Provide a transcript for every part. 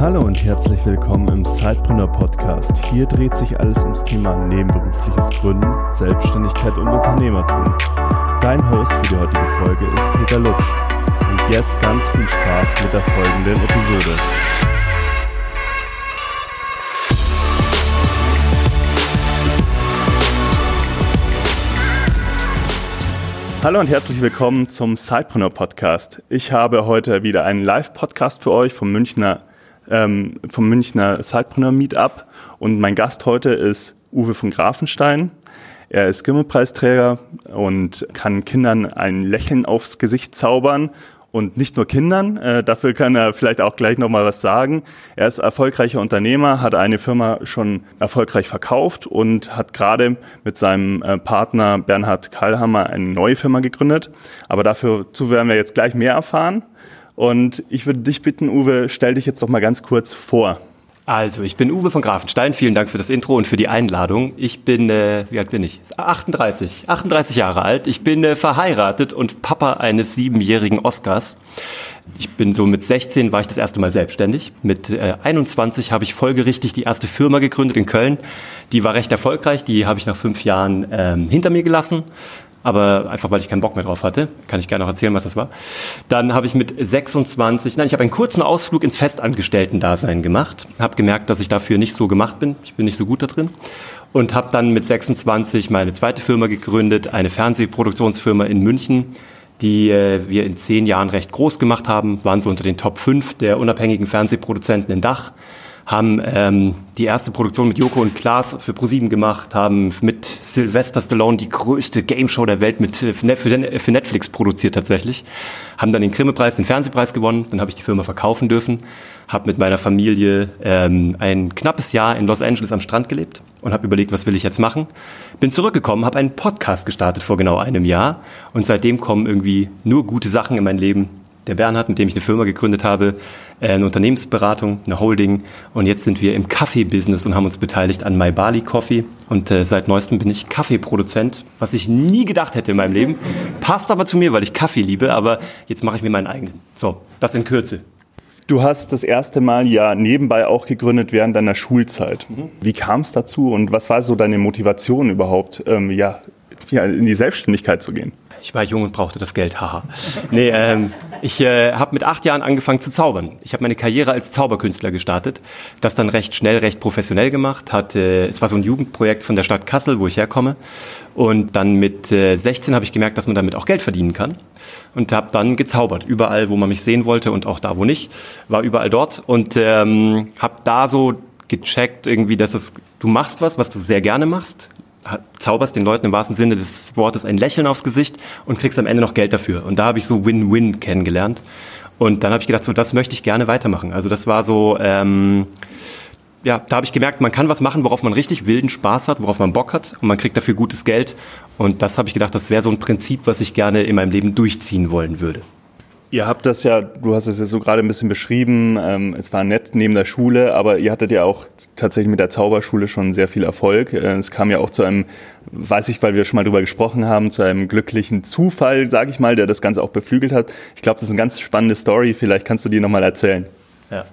Hallo und herzlich willkommen im Sidepreneur Podcast. Hier dreht sich alles ums Thema nebenberufliches Gründen, Selbstständigkeit und Unternehmertum. Dein Host für die heutige Folge ist Peter Lutsch. Und jetzt ganz viel Spaß mit der folgenden Episode. Hallo und herzlich willkommen zum Sidepreneur Podcast. Ich habe heute wieder einen Live-Podcast für euch vom Münchner, ähm, vom Münchner Sidepreneur Meetup und mein Gast heute ist Uwe von Grafenstein. Er ist Gimmelpreisträger und kann Kindern ein Lächeln aufs Gesicht zaubern und nicht nur Kindern. Äh, dafür kann er vielleicht auch gleich noch mal was sagen. Er ist erfolgreicher Unternehmer, hat eine Firma schon erfolgreich verkauft und hat gerade mit seinem äh, Partner Bernhard Kallhammer eine neue Firma gegründet. Aber dafür zu werden wir jetzt gleich mehr erfahren. Und ich würde dich bitten, Uwe, stell dich jetzt doch mal ganz kurz vor. Also, ich bin Uwe von Grafenstein. Vielen Dank für das Intro und für die Einladung. Ich bin, äh, wie alt bin ich? 38. 38 Jahre alt. Ich bin äh, verheiratet und Papa eines siebenjährigen Oscars. Ich bin so mit 16 war ich das erste Mal selbstständig. Mit äh, 21 habe ich folgerichtig die erste Firma gegründet in Köln. Die war recht erfolgreich. Die habe ich nach fünf Jahren ähm, hinter mir gelassen aber einfach weil ich keinen Bock mehr drauf hatte. Kann ich gerne noch erzählen, was das war. Dann habe ich mit 26, nein, ich habe einen kurzen Ausflug ins Festangestellten-Dasein gemacht, habe gemerkt, dass ich dafür nicht so gemacht bin. Ich bin nicht so gut da drin und habe dann mit 26 meine zweite Firma gegründet, eine Fernsehproduktionsfirma in München, die äh, wir in zehn Jahren recht groß gemacht haben, waren so unter den Top 5 der unabhängigen Fernsehproduzenten in Dach haben ähm, die erste Produktion mit Joko und Klaas für ProSieben gemacht, haben mit Sylvester Stallone die größte Gameshow der Welt mit äh, für Netflix produziert tatsächlich, haben dann den Grimme-Preis, den Fernsehpreis gewonnen, dann habe ich die Firma verkaufen dürfen, habe mit meiner Familie ähm, ein knappes Jahr in Los Angeles am Strand gelebt und habe überlegt, was will ich jetzt machen. Bin zurückgekommen, habe einen Podcast gestartet vor genau einem Jahr. Und seitdem kommen irgendwie nur gute Sachen in mein Leben. Der Bernhard, mit dem ich eine Firma gegründet habe, eine Unternehmensberatung, eine Holding. Und jetzt sind wir im Kaffee-Business und haben uns beteiligt an My Bali Coffee. Und äh, seit neuestem bin ich Kaffeeproduzent, was ich nie gedacht hätte in meinem Leben. Passt aber zu mir, weil ich Kaffee liebe, aber jetzt mache ich mir meinen eigenen. So, das in Kürze. Du hast das erste Mal ja nebenbei auch gegründet während deiner Schulzeit. Mhm. Wie kam es dazu und was war so deine Motivation überhaupt, ähm, ja, in die Selbstständigkeit zu gehen? Ich war jung und brauchte das Geld, haha. Nee, ähm, ich äh, habe mit acht Jahren angefangen zu zaubern. Ich habe meine Karriere als Zauberkünstler gestartet, das dann recht schnell, recht professionell gemacht. Hat, äh, es war so ein Jugendprojekt von der Stadt Kassel, wo ich herkomme. Und dann mit äh, 16 habe ich gemerkt, dass man damit auch Geld verdienen kann. Und habe dann gezaubert, überall, wo man mich sehen wollte und auch da, wo nicht, war überall dort. Und ähm, habe da so gecheckt, irgendwie, dass es, du machst was, was du sehr gerne machst, zauberst den Leuten im wahrsten Sinne des Wortes ein Lächeln aufs Gesicht und kriegst am Ende noch Geld dafür. Und da habe ich so Win-Win kennengelernt. Und dann habe ich gedacht, so das möchte ich gerne weitermachen. Also das war so, ähm, ja, da habe ich gemerkt, man kann was machen, worauf man richtig wilden Spaß hat, worauf man Bock hat und man kriegt dafür gutes Geld. Und das habe ich gedacht, das wäre so ein Prinzip, was ich gerne in meinem Leben durchziehen wollen würde. Ihr habt das ja, du hast es ja so gerade ein bisschen beschrieben, ähm, es war nett neben der Schule, aber ihr hattet ja auch tatsächlich mit der Zauberschule schon sehr viel Erfolg. Äh, es kam ja auch zu einem, weiß ich, weil wir schon mal drüber gesprochen haben, zu einem glücklichen Zufall, sage ich mal, der das Ganze auch beflügelt hat. Ich glaube, das ist eine ganz spannende Story, vielleicht kannst du die nochmal erzählen. Ja.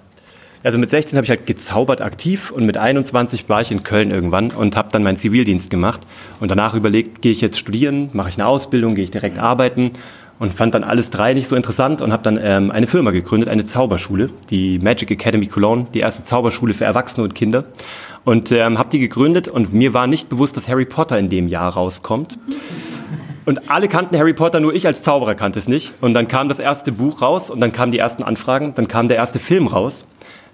Also mit 16 habe ich halt gezaubert aktiv und mit 21 war ich in Köln irgendwann und habe dann meinen Zivildienst gemacht und danach überlegt, gehe ich jetzt studieren, mache ich eine Ausbildung, gehe ich direkt arbeiten und fand dann alles drei nicht so interessant und habe dann ähm, eine Firma gegründet, eine Zauberschule, die Magic Academy Cologne, die erste Zauberschule für Erwachsene und Kinder. Und ähm, habe die gegründet und mir war nicht bewusst, dass Harry Potter in dem Jahr rauskommt. Und alle kannten Harry Potter, nur ich als Zauberer kannte es nicht. Und dann kam das erste Buch raus und dann kamen die ersten Anfragen, dann kam der erste Film raus.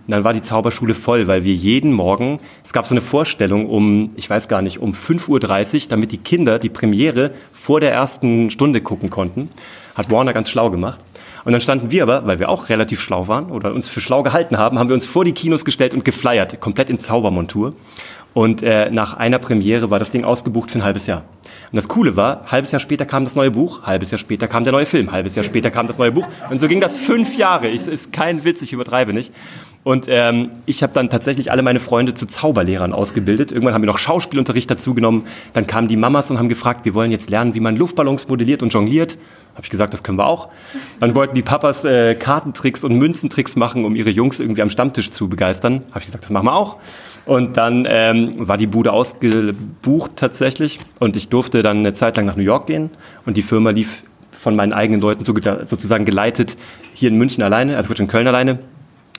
Und dann war die Zauberschule voll, weil wir jeden Morgen, es gab so eine Vorstellung um, ich weiß gar nicht, um 5.30 Uhr, damit die Kinder die Premiere vor der ersten Stunde gucken konnten. Hat Warner ganz schlau gemacht. Und dann standen wir aber, weil wir auch relativ schlau waren oder uns für schlau gehalten haben, haben wir uns vor die Kinos gestellt und geflyert, komplett in Zaubermontur. Und äh, nach einer Premiere war das Ding ausgebucht für ein halbes Jahr. Und das Coole war, halbes Jahr später kam das neue Buch, halbes Jahr später kam der neue Film, halbes Jahr später kam das neue Buch. Und so ging das fünf Jahre. Ich, ist kein Witz, ich übertreibe nicht. Und ähm, ich habe dann tatsächlich alle meine Freunde zu Zauberlehrern ausgebildet. Irgendwann haben wir noch Schauspielunterricht dazu genommen. Dann kamen die Mamas und haben gefragt, wir wollen jetzt lernen, wie man Luftballons modelliert und jongliert. Habe ich gesagt, das können wir auch. Dann wollten die Papas äh, Kartentricks und Münzentricks machen, um ihre Jungs irgendwie am Stammtisch zu begeistern. Habe ich gesagt, das machen wir auch. Und dann ähm, war die Bude ausgebucht tatsächlich. Und ich durfte dann eine Zeit lang nach New York gehen. Und die Firma lief von meinen eigenen Leuten sozusagen geleitet hier in München alleine, also in Köln alleine.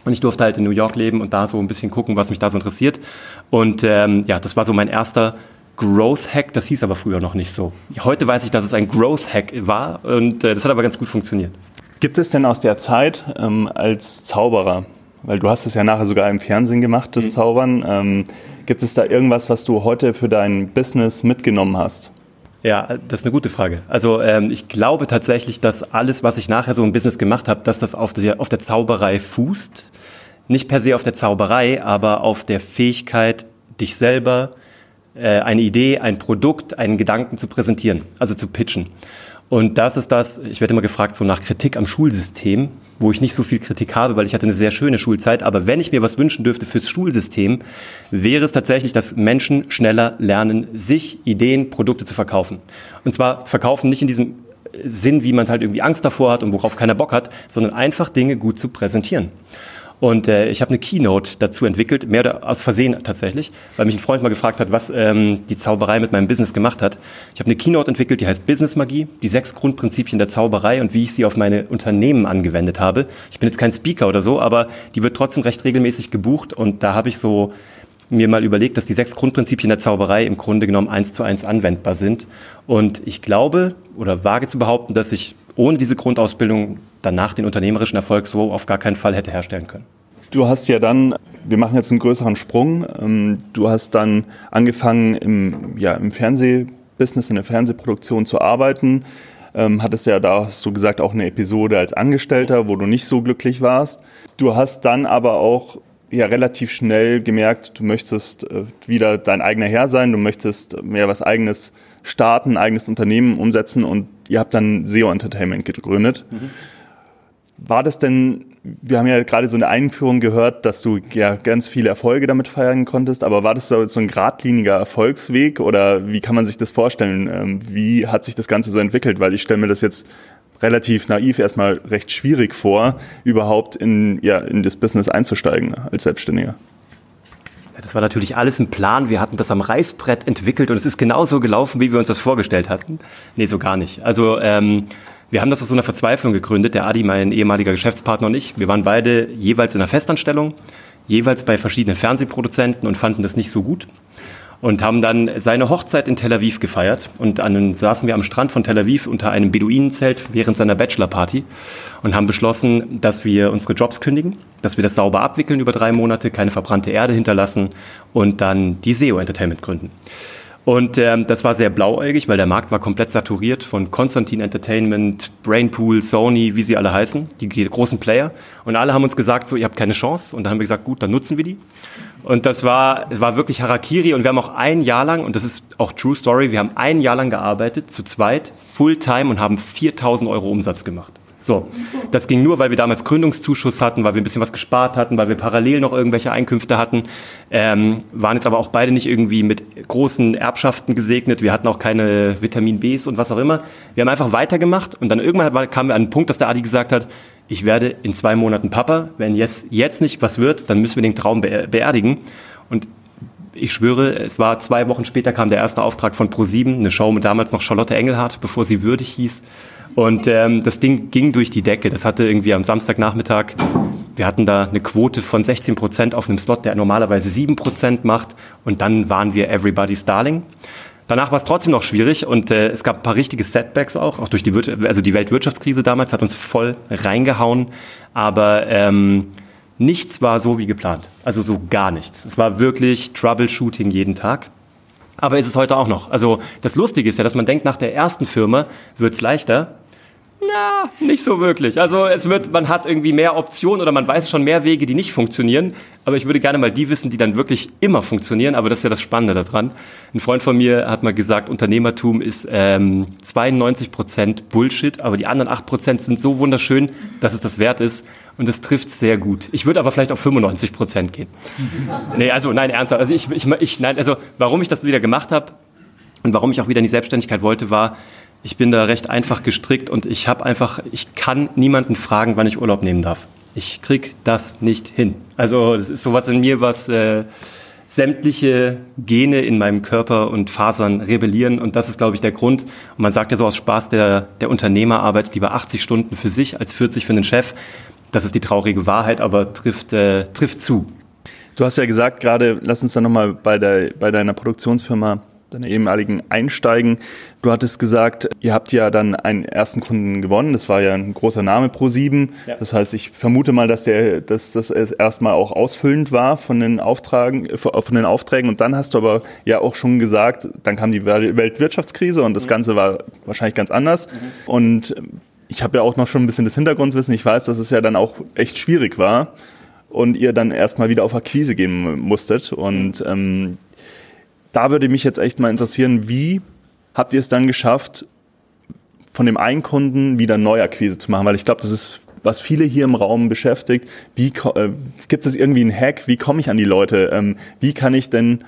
Und ich durfte halt in New York leben und da so ein bisschen gucken, was mich da so interessiert. Und ähm, ja, das war so mein erster Growth Hack. Das hieß aber früher noch nicht so. Heute weiß ich, dass es ein Growth Hack war und äh, das hat aber ganz gut funktioniert. Gibt es denn aus der Zeit ähm, als Zauberer, weil du hast es ja nachher sogar im Fernsehen gemacht, das mhm. Zaubern, ähm, gibt es da irgendwas, was du heute für dein Business mitgenommen hast? Ja, das ist eine gute Frage. Also ähm, ich glaube tatsächlich, dass alles, was ich nachher so im Business gemacht habe, dass das auf der, auf der Zauberei fußt. Nicht per se auf der Zauberei, aber auf der Fähigkeit, dich selber, äh, eine Idee, ein Produkt, einen Gedanken zu präsentieren, also zu pitchen. Und das ist das, ich werde immer gefragt, so nach Kritik am Schulsystem, wo ich nicht so viel Kritik habe, weil ich hatte eine sehr schöne Schulzeit. Aber wenn ich mir was wünschen dürfte fürs Schulsystem, wäre es tatsächlich, dass Menschen schneller lernen, sich Ideen, Produkte zu verkaufen. Und zwar verkaufen nicht in diesem Sinn, wie man halt irgendwie Angst davor hat und worauf keiner Bock hat, sondern einfach Dinge gut zu präsentieren. Und äh, ich habe eine Keynote dazu entwickelt, mehr oder aus Versehen tatsächlich, weil mich ein Freund mal gefragt hat, was ähm, die Zauberei mit meinem Business gemacht hat. Ich habe eine Keynote entwickelt, die heißt Business Magie, die sechs Grundprinzipien der Zauberei und wie ich sie auf meine Unternehmen angewendet habe. Ich bin jetzt kein Speaker oder so, aber die wird trotzdem recht regelmäßig gebucht und da habe ich so mir mal überlegt, dass die sechs Grundprinzipien der Zauberei im Grunde genommen eins zu eins anwendbar sind. Und ich glaube oder wage zu behaupten, dass ich ohne diese Grundausbildung danach den unternehmerischen Erfolg so auf gar keinen Fall hätte herstellen können. Du hast ja dann, wir machen jetzt einen größeren Sprung, ähm, du hast dann angefangen im, ja, im Fernsehbusiness, in der Fernsehproduktion zu arbeiten, ähm, hattest ja da, hast du gesagt, auch eine Episode als Angestellter, wo du nicht so glücklich warst. Du hast dann aber auch ja relativ schnell gemerkt, du möchtest äh, wieder dein eigener Herr sein, du möchtest mehr was eigenes starten, eigenes Unternehmen umsetzen und ihr habt dann SEO Entertainment gegründet. Mhm. War das denn, wir haben ja gerade so eine Einführung gehört, dass du ja ganz viele Erfolge damit feiern konntest, aber war das so, so ein geradliniger Erfolgsweg oder wie kann man sich das vorstellen? Ähm, wie hat sich das Ganze so entwickelt? Weil ich stelle mir das jetzt relativ naiv erstmal recht schwierig vor, überhaupt in, ja, in das Business einzusteigen als Selbstständiger. Das war natürlich alles ein Plan. Wir hatten das am Reißbrett entwickelt und es ist genauso gelaufen, wie wir uns das vorgestellt hatten. Nee, so gar nicht. Also ähm, wir haben das aus so einer Verzweiflung gegründet, der Adi, mein ehemaliger Geschäftspartner und ich. Wir waren beide jeweils in einer Festanstellung, jeweils bei verschiedenen Fernsehproduzenten und fanden das nicht so gut und haben dann seine Hochzeit in Tel Aviv gefeiert. Und dann saßen wir am Strand von Tel Aviv unter einem Beduinenzelt während seiner Bachelorparty und haben beschlossen, dass wir unsere Jobs kündigen, dass wir das sauber abwickeln über drei Monate, keine verbrannte Erde hinterlassen und dann die SEO Entertainment gründen. Und ähm, das war sehr blauäugig, weil der Markt war komplett saturiert von Konstantin Entertainment, Brainpool, Sony, wie sie alle heißen, die großen Player. Und alle haben uns gesagt, so, ihr habt keine Chance. Und dann haben wir gesagt, gut, dann nutzen wir die. Und das war, war wirklich Harakiri. Und wir haben auch ein Jahr lang, und das ist auch True Story, wir haben ein Jahr lang gearbeitet, zu zweit, Fulltime und haben 4000 Euro Umsatz gemacht. So, das ging nur, weil wir damals Gründungszuschuss hatten, weil wir ein bisschen was gespart hatten, weil wir parallel noch irgendwelche Einkünfte hatten. Ähm, waren jetzt aber auch beide nicht irgendwie mit großen Erbschaften gesegnet. Wir hatten auch keine Vitamin Bs und was auch immer. Wir haben einfach weitergemacht und dann irgendwann kamen wir an einen Punkt, dass der Adi gesagt hat, ich werde in zwei Monaten Papa. Wenn jetzt, jetzt nicht was wird, dann müssen wir den Traum beerdigen. Und ich schwöre, es war zwei Wochen später kam der erste Auftrag von Pro7, eine Show mit damals noch Charlotte Engelhardt, bevor sie würdig hieß. Und ähm, das Ding ging durch die Decke. Das hatte irgendwie am Samstagnachmittag, wir hatten da eine Quote von 16 Prozent auf einem Slot, der normalerweise 7 Prozent macht. Und dann waren wir Everybody's Darling. Danach war es trotzdem noch schwierig und äh, es gab ein paar richtige Setbacks auch, auch durch die, Wir also die Weltwirtschaftskrise damals hat uns voll reingehauen. Aber ähm, nichts war so wie geplant. Also so gar nichts. Es war wirklich Troubleshooting jeden Tag. Aber ist es heute auch noch. Also das Lustige ist ja, dass man denkt, nach der ersten Firma wird's leichter. Na, nicht so wirklich. Also es wird, man hat irgendwie mehr Optionen oder man weiß schon mehr Wege, die nicht funktionieren. Aber ich würde gerne mal die wissen, die dann wirklich immer funktionieren. Aber das ist ja das Spannende daran. Ein Freund von mir hat mal gesagt, Unternehmertum ist ähm, 92 Prozent Bullshit, aber die anderen 8 Prozent sind so wunderschön, dass es das wert ist. Und das trifft sehr gut. Ich würde aber vielleicht auf 95 Prozent gehen. nee, also nein, ernsthaft. Also ich, ich, ich, nein, also warum ich das wieder gemacht habe und warum ich auch wieder in die Selbstständigkeit wollte, war, ich bin da recht einfach gestrickt und ich habe einfach, ich kann niemanden fragen, wann ich Urlaub nehmen darf. Ich krieg das nicht hin. Also das ist sowas in mir, was äh, sämtliche Gene in meinem Körper und Fasern rebellieren und das ist, glaube ich, der Grund. Und man sagt ja so aus Spaß, der, der Unternehmer arbeitet lieber 80 Stunden für sich als 40 für den Chef. Das ist die traurige Wahrheit, aber trifft, äh, trifft zu. Du hast ja gesagt, gerade, lass uns dann nochmal bei, bei deiner Produktionsfirma deine ehemaligen einsteigen. Du hattest gesagt, ihr habt ja dann einen ersten Kunden gewonnen. Das war ja ein großer Name pro sieben. Ja. Das heißt, ich vermute mal, dass der, dass das erstmal auch ausfüllend war von den Auftragen, von den Aufträgen. Und dann hast du aber ja auch schon gesagt, dann kam die Weltwirtschaftskrise und das mhm. Ganze war wahrscheinlich ganz anders. Mhm. Und ich habe ja auch noch schon ein bisschen das Hintergrundwissen. Ich weiß, dass es ja dann auch echt schwierig war und ihr dann erstmal wieder auf Akquise gehen musstet. Und mhm. ähm, da würde mich jetzt echt mal interessieren, wie habt ihr es dann geschafft, von dem einen Kunden wieder Neuakquise zu machen? Weil ich glaube, das ist, was viele hier im Raum beschäftigt. Wie äh, gibt es irgendwie einen Hack? Wie komme ich an die Leute? Ähm, wie kann ich denn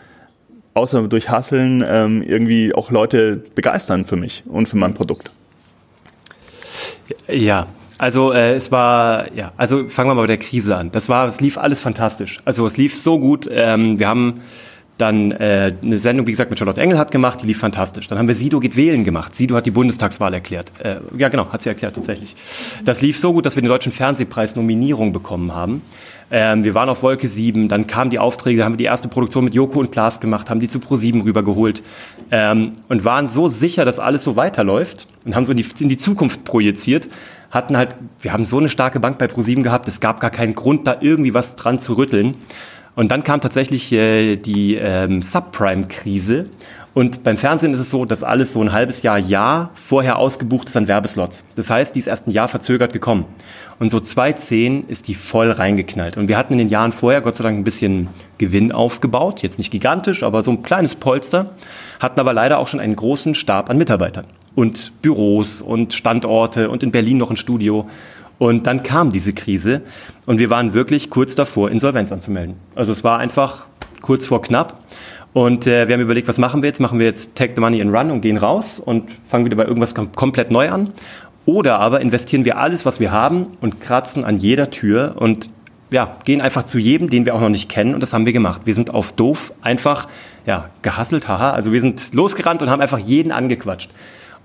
außer durch Hasseln ähm, irgendwie auch Leute begeistern für mich und für mein Produkt? Ja, also äh, es war, ja, also fangen wir mal bei der Krise an. Das war, es lief alles fantastisch. Also es lief so gut. Ähm, wir haben dann äh, eine Sendung, wie gesagt, mit Charlotte Engelhardt gemacht, die lief fantastisch. Dann haben wir Sido geht wählen gemacht. Sido hat die Bundestagswahl erklärt. Äh, ja, genau, hat sie erklärt tatsächlich. Das lief so gut, dass wir den Deutschen Fernsehpreis Nominierung bekommen haben. Ähm, wir waren auf Wolke 7, dann kamen die Aufträge, dann haben wir die erste Produktion mit Joko und Klaas gemacht, haben die zu Pro 7 rübergeholt ähm, und waren so sicher, dass alles so weiterläuft und haben so in die, in die Zukunft projiziert, hatten halt, wir haben so eine starke Bank bei Pro 7 gehabt, es gab gar keinen Grund, da irgendwie was dran zu rütteln. Und dann kam tatsächlich äh, die ähm, Subprime-Krise. Und beim Fernsehen ist es so, dass alles so ein halbes Jahr, Jahr vorher ausgebucht ist an Werbeslots. Das heißt, die ist erst ein Jahr verzögert gekommen. Und so 2010 ist die voll reingeknallt. Und wir hatten in den Jahren vorher Gott sei Dank ein bisschen Gewinn aufgebaut. Jetzt nicht gigantisch, aber so ein kleines Polster. Hatten aber leider auch schon einen großen Stab an Mitarbeitern. Und Büros und Standorte und in Berlin noch ein Studio. Und dann kam diese Krise und wir waren wirklich kurz davor, Insolvenz anzumelden. Also es war einfach kurz vor knapp. Und äh, wir haben überlegt, was machen wir jetzt? Machen wir jetzt Take the Money and Run und gehen raus und fangen wieder bei irgendwas kom komplett neu an? Oder aber investieren wir alles, was wir haben und kratzen an jeder Tür und ja, gehen einfach zu jedem, den wir auch noch nicht kennen und das haben wir gemacht. Wir sind auf doof einfach ja, gehasselt, haha. Also wir sind losgerannt und haben einfach jeden angequatscht.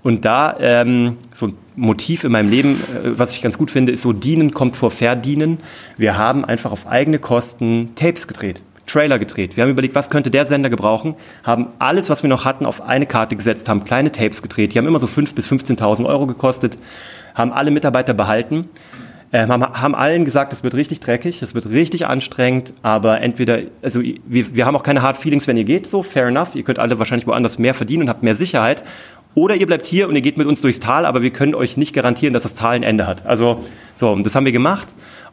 Und da ähm, so ein Motiv in meinem Leben, äh, was ich ganz gut finde, ist so dienen kommt vor verdienen. Wir haben einfach auf eigene Kosten Tapes gedreht. Trailer gedreht. Wir haben überlegt, was könnte der Sender gebrauchen, haben alles, was wir noch hatten, auf eine Karte gesetzt, haben kleine Tapes gedreht. Die haben immer so 5.000 bis 15.000 Euro gekostet, haben alle Mitarbeiter behalten, äh, haben, haben allen gesagt, es wird richtig dreckig, es wird richtig anstrengend, aber entweder, also wir, wir haben auch keine Hard Feelings, wenn ihr geht, so, fair enough. Ihr könnt alle wahrscheinlich woanders mehr verdienen und habt mehr Sicherheit. Oder ihr bleibt hier und ihr geht mit uns durchs Tal, aber wir können euch nicht garantieren, dass das Tal ein Ende hat. Also so, und das haben wir gemacht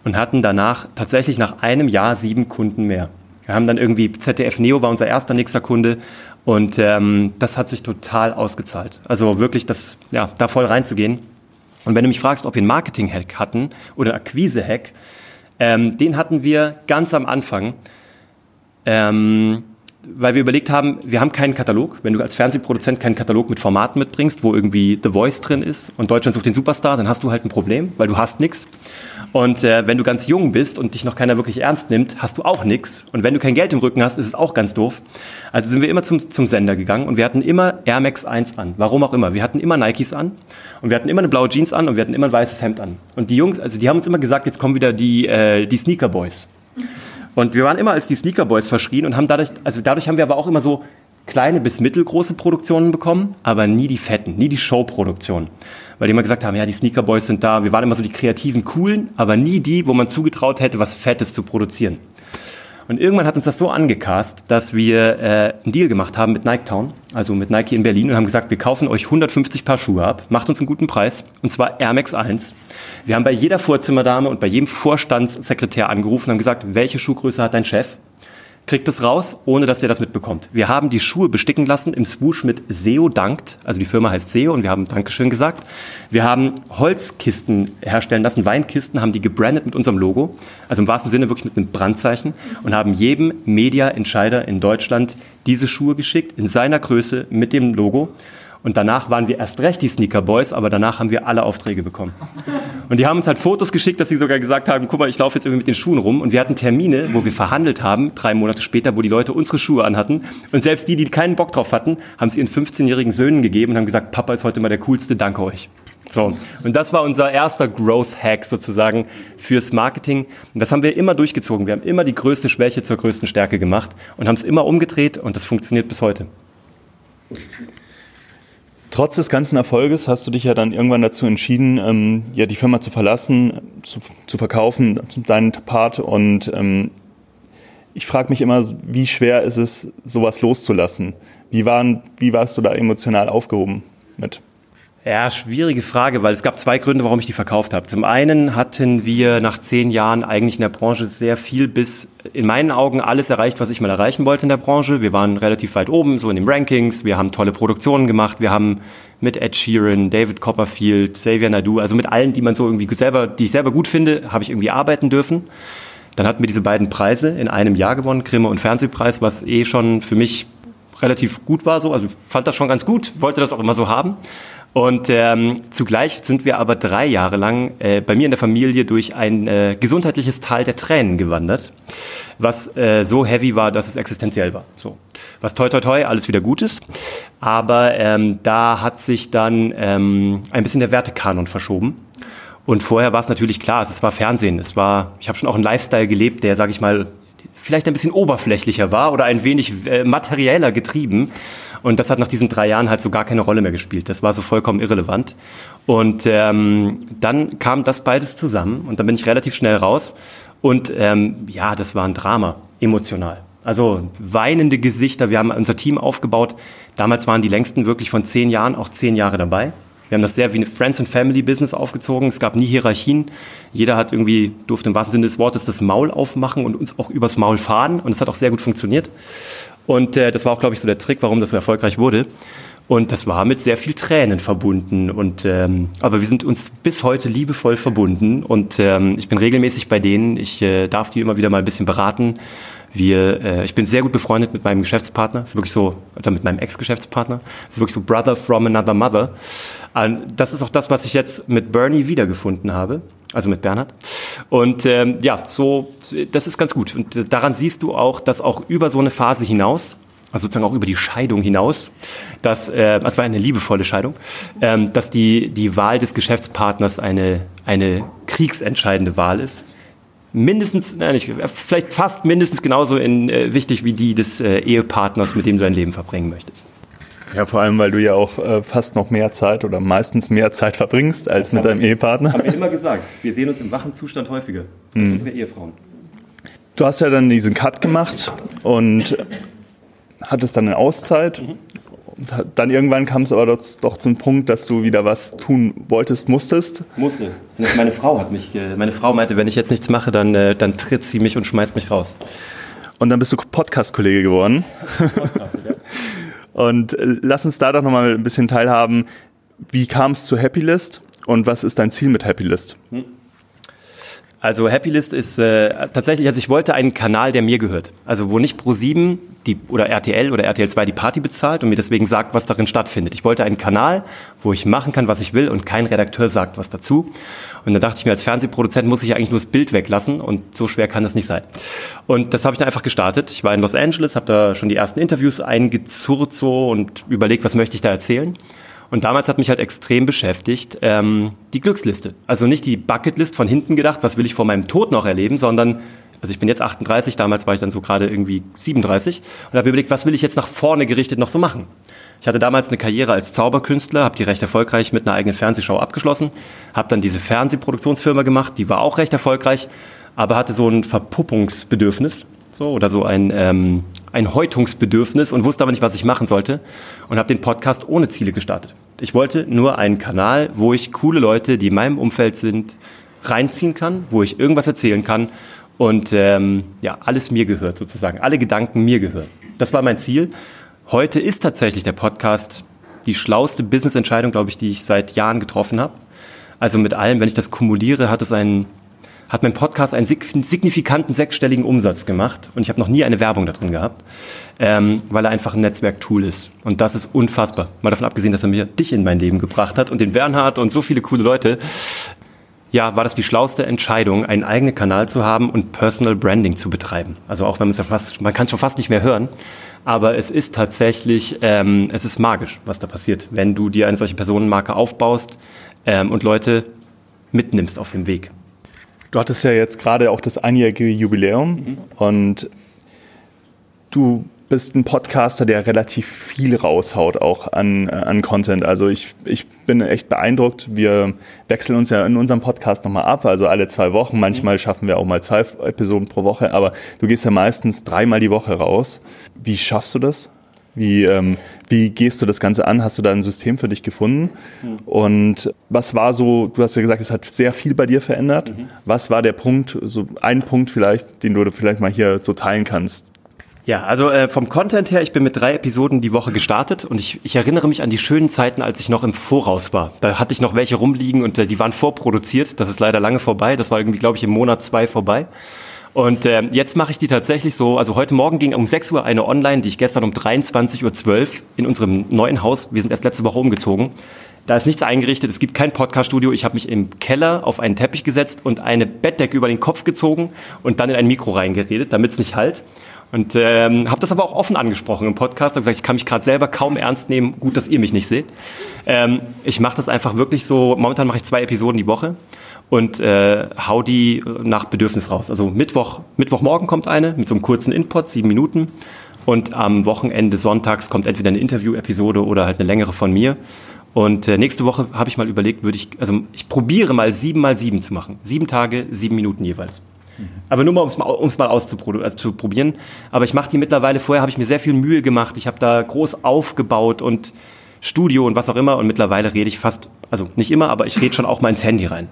und hatten danach tatsächlich nach einem Jahr sieben Kunden mehr. Wir haben dann irgendwie ZDF Neo war unser erster nächster Kunde und ähm, das hat sich total ausgezahlt. Also wirklich, das ja da voll reinzugehen. Und wenn du mich fragst, ob wir einen Marketing-Hack hatten oder Akquise-Hack, ähm, den hatten wir ganz am Anfang. Ähm, weil wir überlegt haben, wir haben keinen Katalog. Wenn du als Fernsehproduzent keinen Katalog mit Formaten mitbringst, wo irgendwie The Voice drin ist und Deutschland sucht den Superstar, dann hast du halt ein Problem, weil du hast nichts. Und äh, wenn du ganz jung bist und dich noch keiner wirklich ernst nimmt, hast du auch nichts. Und wenn du kein Geld im Rücken hast, ist es auch ganz doof. Also sind wir immer zum, zum Sender gegangen und wir hatten immer Air Max 1 an. Warum auch immer. Wir hatten immer Nikes an und wir hatten immer eine blaue Jeans an und wir hatten immer ein weißes Hemd an. Und die Jungs, also die haben uns immer gesagt, jetzt kommen wieder die, äh, die Sneaker Boys. Und wir waren immer als die Sneaker Boys verschrien und haben dadurch, also dadurch haben wir aber auch immer so kleine bis mittelgroße Produktionen bekommen, aber nie die fetten, nie die Showproduktionen. Weil die immer gesagt haben, ja, die Sneaker Boys sind da. Wir waren immer so die kreativen, coolen, aber nie die, wo man zugetraut hätte, was Fettes zu produzieren. Und irgendwann hat uns das so angecast, dass wir äh, einen Deal gemacht haben mit Nike Town, also mit Nike in Berlin und haben gesagt, wir kaufen euch 150 Paar Schuhe ab, macht uns einen guten Preis und zwar Air Max 1. Wir haben bei jeder Vorzimmerdame und bei jedem Vorstandssekretär angerufen und haben gesagt, welche Schuhgröße hat dein Chef? Kriegt es raus, ohne dass der das mitbekommt. Wir haben die Schuhe besticken lassen im Swoosh mit SEO dankt, also die Firma heißt SEO und wir haben Dankeschön gesagt. Wir haben Holzkisten herstellen lassen, Weinkisten, haben die gebrandet mit unserem Logo, also im wahrsten Sinne wirklich mit einem Brandzeichen und haben jedem Media-Entscheider in Deutschland diese Schuhe geschickt, in seiner Größe, mit dem Logo. Und danach waren wir erst recht die Sneaker Boys, aber danach haben wir alle Aufträge bekommen. Und die haben uns halt Fotos geschickt, dass sie sogar gesagt haben, guck mal, ich laufe jetzt irgendwie mit den Schuhen rum. Und wir hatten Termine, wo wir verhandelt haben, drei Monate später, wo die Leute unsere Schuhe anhatten. Und selbst die, die keinen Bock drauf hatten, haben sie ihren 15-jährigen Söhnen gegeben und haben gesagt, Papa ist heute mal der coolste, danke euch. So. Und das war unser erster Growth-Hack sozusagen fürs Marketing. Und das haben wir immer durchgezogen. Wir haben immer die größte Schwäche zur größten Stärke gemacht und haben es immer umgedreht und das funktioniert bis heute. Trotz des ganzen Erfolges hast du dich ja dann irgendwann dazu entschieden, ähm, ja, die Firma zu verlassen, zu, zu verkaufen, deinen Part. Und ähm, ich frage mich immer, wie schwer ist es, sowas loszulassen? Wie, waren, wie warst du da emotional aufgehoben mit? Ja, schwierige Frage, weil es gab zwei Gründe, warum ich die verkauft habe. Zum einen hatten wir nach zehn Jahren eigentlich in der Branche sehr viel bis in meinen Augen alles erreicht, was ich mal erreichen wollte in der Branche. Wir waren relativ weit oben, so in den Rankings. Wir haben tolle Produktionen gemacht. Wir haben mit Ed Sheeran, David Copperfield, Xavier Nadu, also mit allen, die man so irgendwie selber, die ich selber gut finde, habe ich irgendwie arbeiten dürfen. Dann hatten wir diese beiden Preise in einem Jahr gewonnen, Grimme und Fernsehpreis, was eh schon für mich relativ gut war so. Also fand das schon ganz gut, wollte das auch immer so haben. Und ähm, zugleich sind wir aber drei Jahre lang äh, bei mir in der Familie durch ein äh, gesundheitliches Tal der Tränen gewandert, was äh, so heavy war, dass es existenziell war. So, was toi toi toi alles wieder gut ist, aber ähm, da hat sich dann ähm, ein bisschen der Wertekanon verschoben. Und vorher war es natürlich klar, es war Fernsehen, es war, ich habe schon auch einen Lifestyle gelebt, der, sage ich mal, vielleicht ein bisschen oberflächlicher war oder ein wenig äh, materieller getrieben. Und das hat nach diesen drei Jahren halt so gar keine Rolle mehr gespielt. Das war so vollkommen irrelevant. Und ähm, dann kam das beides zusammen und dann bin ich relativ schnell raus. Und ähm, ja, das war ein Drama, emotional. Also weinende Gesichter. Wir haben unser Team aufgebaut. Damals waren die längsten wirklich von zehn Jahren auch zehn Jahre dabei. Wir haben das sehr wie ein Friends and Family Business aufgezogen. Es gab nie Hierarchien. Jeder hat irgendwie, durfte im wahrsten Sinne des Wortes das Maul aufmachen und uns auch übers Maul fahren. Und es hat auch sehr gut funktioniert. Und äh, das war auch, glaube ich, so der Trick, warum das so erfolgreich wurde. Und das war mit sehr viel Tränen verbunden. Und ähm, aber wir sind uns bis heute liebevoll verbunden. Und ähm, ich bin regelmäßig bei denen. Ich äh, darf die immer wieder mal ein bisschen beraten. Wir, äh, ich bin sehr gut befreundet mit meinem Geschäftspartner. Ist wirklich so, oder mit meinem Ex-Geschäftspartner. Ist wirklich so Brother from another mother. Das ist auch das, was ich jetzt mit Bernie wiedergefunden habe, also mit Bernhard. Und ähm, ja, so, das ist ganz gut. Und daran siehst du auch, dass auch über so eine Phase hinaus, also sozusagen auch über die Scheidung hinaus, dass, äh, das war eine liebevolle Scheidung, ähm, dass die, die Wahl des Geschäftspartners eine, eine kriegsentscheidende Wahl ist. Mindestens, nein, nicht, vielleicht fast mindestens genauso in, äh, wichtig wie die des äh, Ehepartners, mit dem du dein Leben verbringen möchtest. Ja, vor allem, weil du ja auch äh, fast noch mehr Zeit oder meistens mehr Zeit verbringst als das mit deinem Ehepartner. Haben wir immer gesagt. Wir sehen uns im wachen Zustand häufiger als mhm. unsere Ehefrauen. Du hast ja dann diesen Cut gemacht und hattest dann eine Auszeit. Mhm. Dann irgendwann kam es aber doch, doch, zum Punkt, dass du wieder was tun wolltest, musstest. Musste. Meine Frau hat mich, meine Frau meinte, wenn ich jetzt nichts mache, dann, äh, dann tritt sie mich und schmeißt mich raus. Und dann bist du Podcast-Kollege geworden. Podcast, ja. Und äh, lass uns da doch nochmal ein bisschen teilhaben. Wie kam es zu Happylist und was ist dein Ziel mit Happylist? Hm. Also Happylist ist äh, tatsächlich, also ich wollte einen Kanal, der mir gehört. Also wo nicht Pro7 die, oder RTL oder RTL 2 die Party bezahlt und mir deswegen sagt, was darin stattfindet. Ich wollte einen Kanal, wo ich machen kann, was ich will und kein Redakteur sagt was dazu. Und da dachte ich mir, als Fernsehproduzent muss ich eigentlich nur das Bild weglassen und so schwer kann das nicht sein. Und das habe ich dann einfach gestartet. Ich war in Los Angeles, habe da schon die ersten Interviews eingezurrt so und überlegt, was möchte ich da erzählen. Und damals hat mich halt extrem beschäftigt ähm, die Glücksliste. Also nicht die Bucketlist von hinten gedacht, was will ich vor meinem Tod noch erleben, sondern, also ich bin jetzt 38, damals war ich dann so gerade irgendwie 37 und habe überlegt, was will ich jetzt nach vorne gerichtet noch so machen. Ich hatte damals eine Karriere als Zauberkünstler, habe die recht erfolgreich mit einer eigenen Fernsehshow abgeschlossen, habe dann diese Fernsehproduktionsfirma gemacht, die war auch recht erfolgreich, aber hatte so ein Verpuppungsbedürfnis so oder so ein, ähm, ein Häutungsbedürfnis und wusste aber nicht, was ich machen sollte und habe den Podcast ohne Ziele gestartet. Ich wollte nur einen Kanal, wo ich coole Leute, die in meinem Umfeld sind, reinziehen kann, wo ich irgendwas erzählen kann und ähm, ja, alles mir gehört sozusagen, alle Gedanken mir gehören. Das war mein Ziel. Heute ist tatsächlich der Podcast die schlauste Business-Entscheidung, glaube ich, die ich seit Jahren getroffen habe. Also mit allem, wenn ich das kumuliere, hat es einen, hat mein Podcast einen signifikanten sechsstelligen Umsatz gemacht und ich habe noch nie eine Werbung da drin gehabt, ähm, weil er einfach ein Netzwerktool ist. Und das ist unfassbar. Mal davon abgesehen, dass er mir dich in mein Leben gebracht hat und den Bernhard und so viele coole Leute. Ja, war das die schlauste Entscheidung, einen eigenen Kanal zu haben und Personal Branding zu betreiben. Also auch wenn man es ja fast, man kann es schon fast nicht mehr hören, aber es ist tatsächlich, ähm, es ist magisch, was da passiert, wenn du dir eine solche Personenmarke aufbaust, ähm, und Leute mitnimmst auf dem Weg. Du hattest ja jetzt gerade auch das einjährige Jubiläum mhm. und du bist ein Podcaster, der relativ viel raushaut auch an, an Content. Also ich, ich bin echt beeindruckt. Wir wechseln uns ja in unserem Podcast nochmal ab, also alle zwei Wochen. Manchmal schaffen wir auch mal zwei Episoden pro Woche, aber du gehst ja meistens dreimal die Woche raus. Wie schaffst du das? Wie, ähm, wie gehst du das Ganze an? Hast du da ein System für dich gefunden? Mhm. Und was war so, du hast ja gesagt, es hat sehr viel bei dir verändert. Mhm. Was war der Punkt, so ein Punkt vielleicht, den du vielleicht mal hier so teilen kannst? Ja, also äh, vom Content her, ich bin mit drei Episoden die Woche gestartet und ich, ich erinnere mich an die schönen Zeiten, als ich noch im Voraus war. Da hatte ich noch welche rumliegen und äh, die waren vorproduziert. Das ist leider lange vorbei. Das war irgendwie, glaube ich, im Monat zwei vorbei. Und äh, jetzt mache ich die tatsächlich so, also heute Morgen ging um 6 Uhr eine online, die ich gestern um 23.12 Uhr in unserem neuen Haus, wir sind erst letzte Woche umgezogen, da ist nichts eingerichtet, es gibt kein Podcast-Studio. Ich habe mich im Keller auf einen Teppich gesetzt und eine Bettdecke über den Kopf gezogen und dann in ein Mikro reingeredet, damit es nicht halt. Und ähm, habe das aber auch offen angesprochen im Podcast. Habe gesagt, ich kann mich gerade selber kaum ernst nehmen. Gut, dass ihr mich nicht seht. Ähm, ich mache das einfach wirklich so. Momentan mache ich zwei Episoden die Woche und äh, hau die nach Bedürfnis raus. Also Mittwoch, Mittwochmorgen kommt eine mit so einem kurzen Input, sieben Minuten. Und am Wochenende sonntags kommt entweder eine Interview-Episode oder halt eine längere von mir. Und äh, nächste Woche habe ich mal überlegt, würde ich, also ich probiere mal sieben mal sieben zu machen. Sieben Tage, sieben Minuten jeweils. Mhm. Aber nur mal, um es mal, um's mal auszuprobieren. Also Aber ich mache die mittlerweile, vorher habe ich mir sehr viel Mühe gemacht. Ich habe da groß aufgebaut und Studio und was auch immer. Und mittlerweile rede ich fast, also nicht immer, aber ich rede schon auch mal ins Handy rein.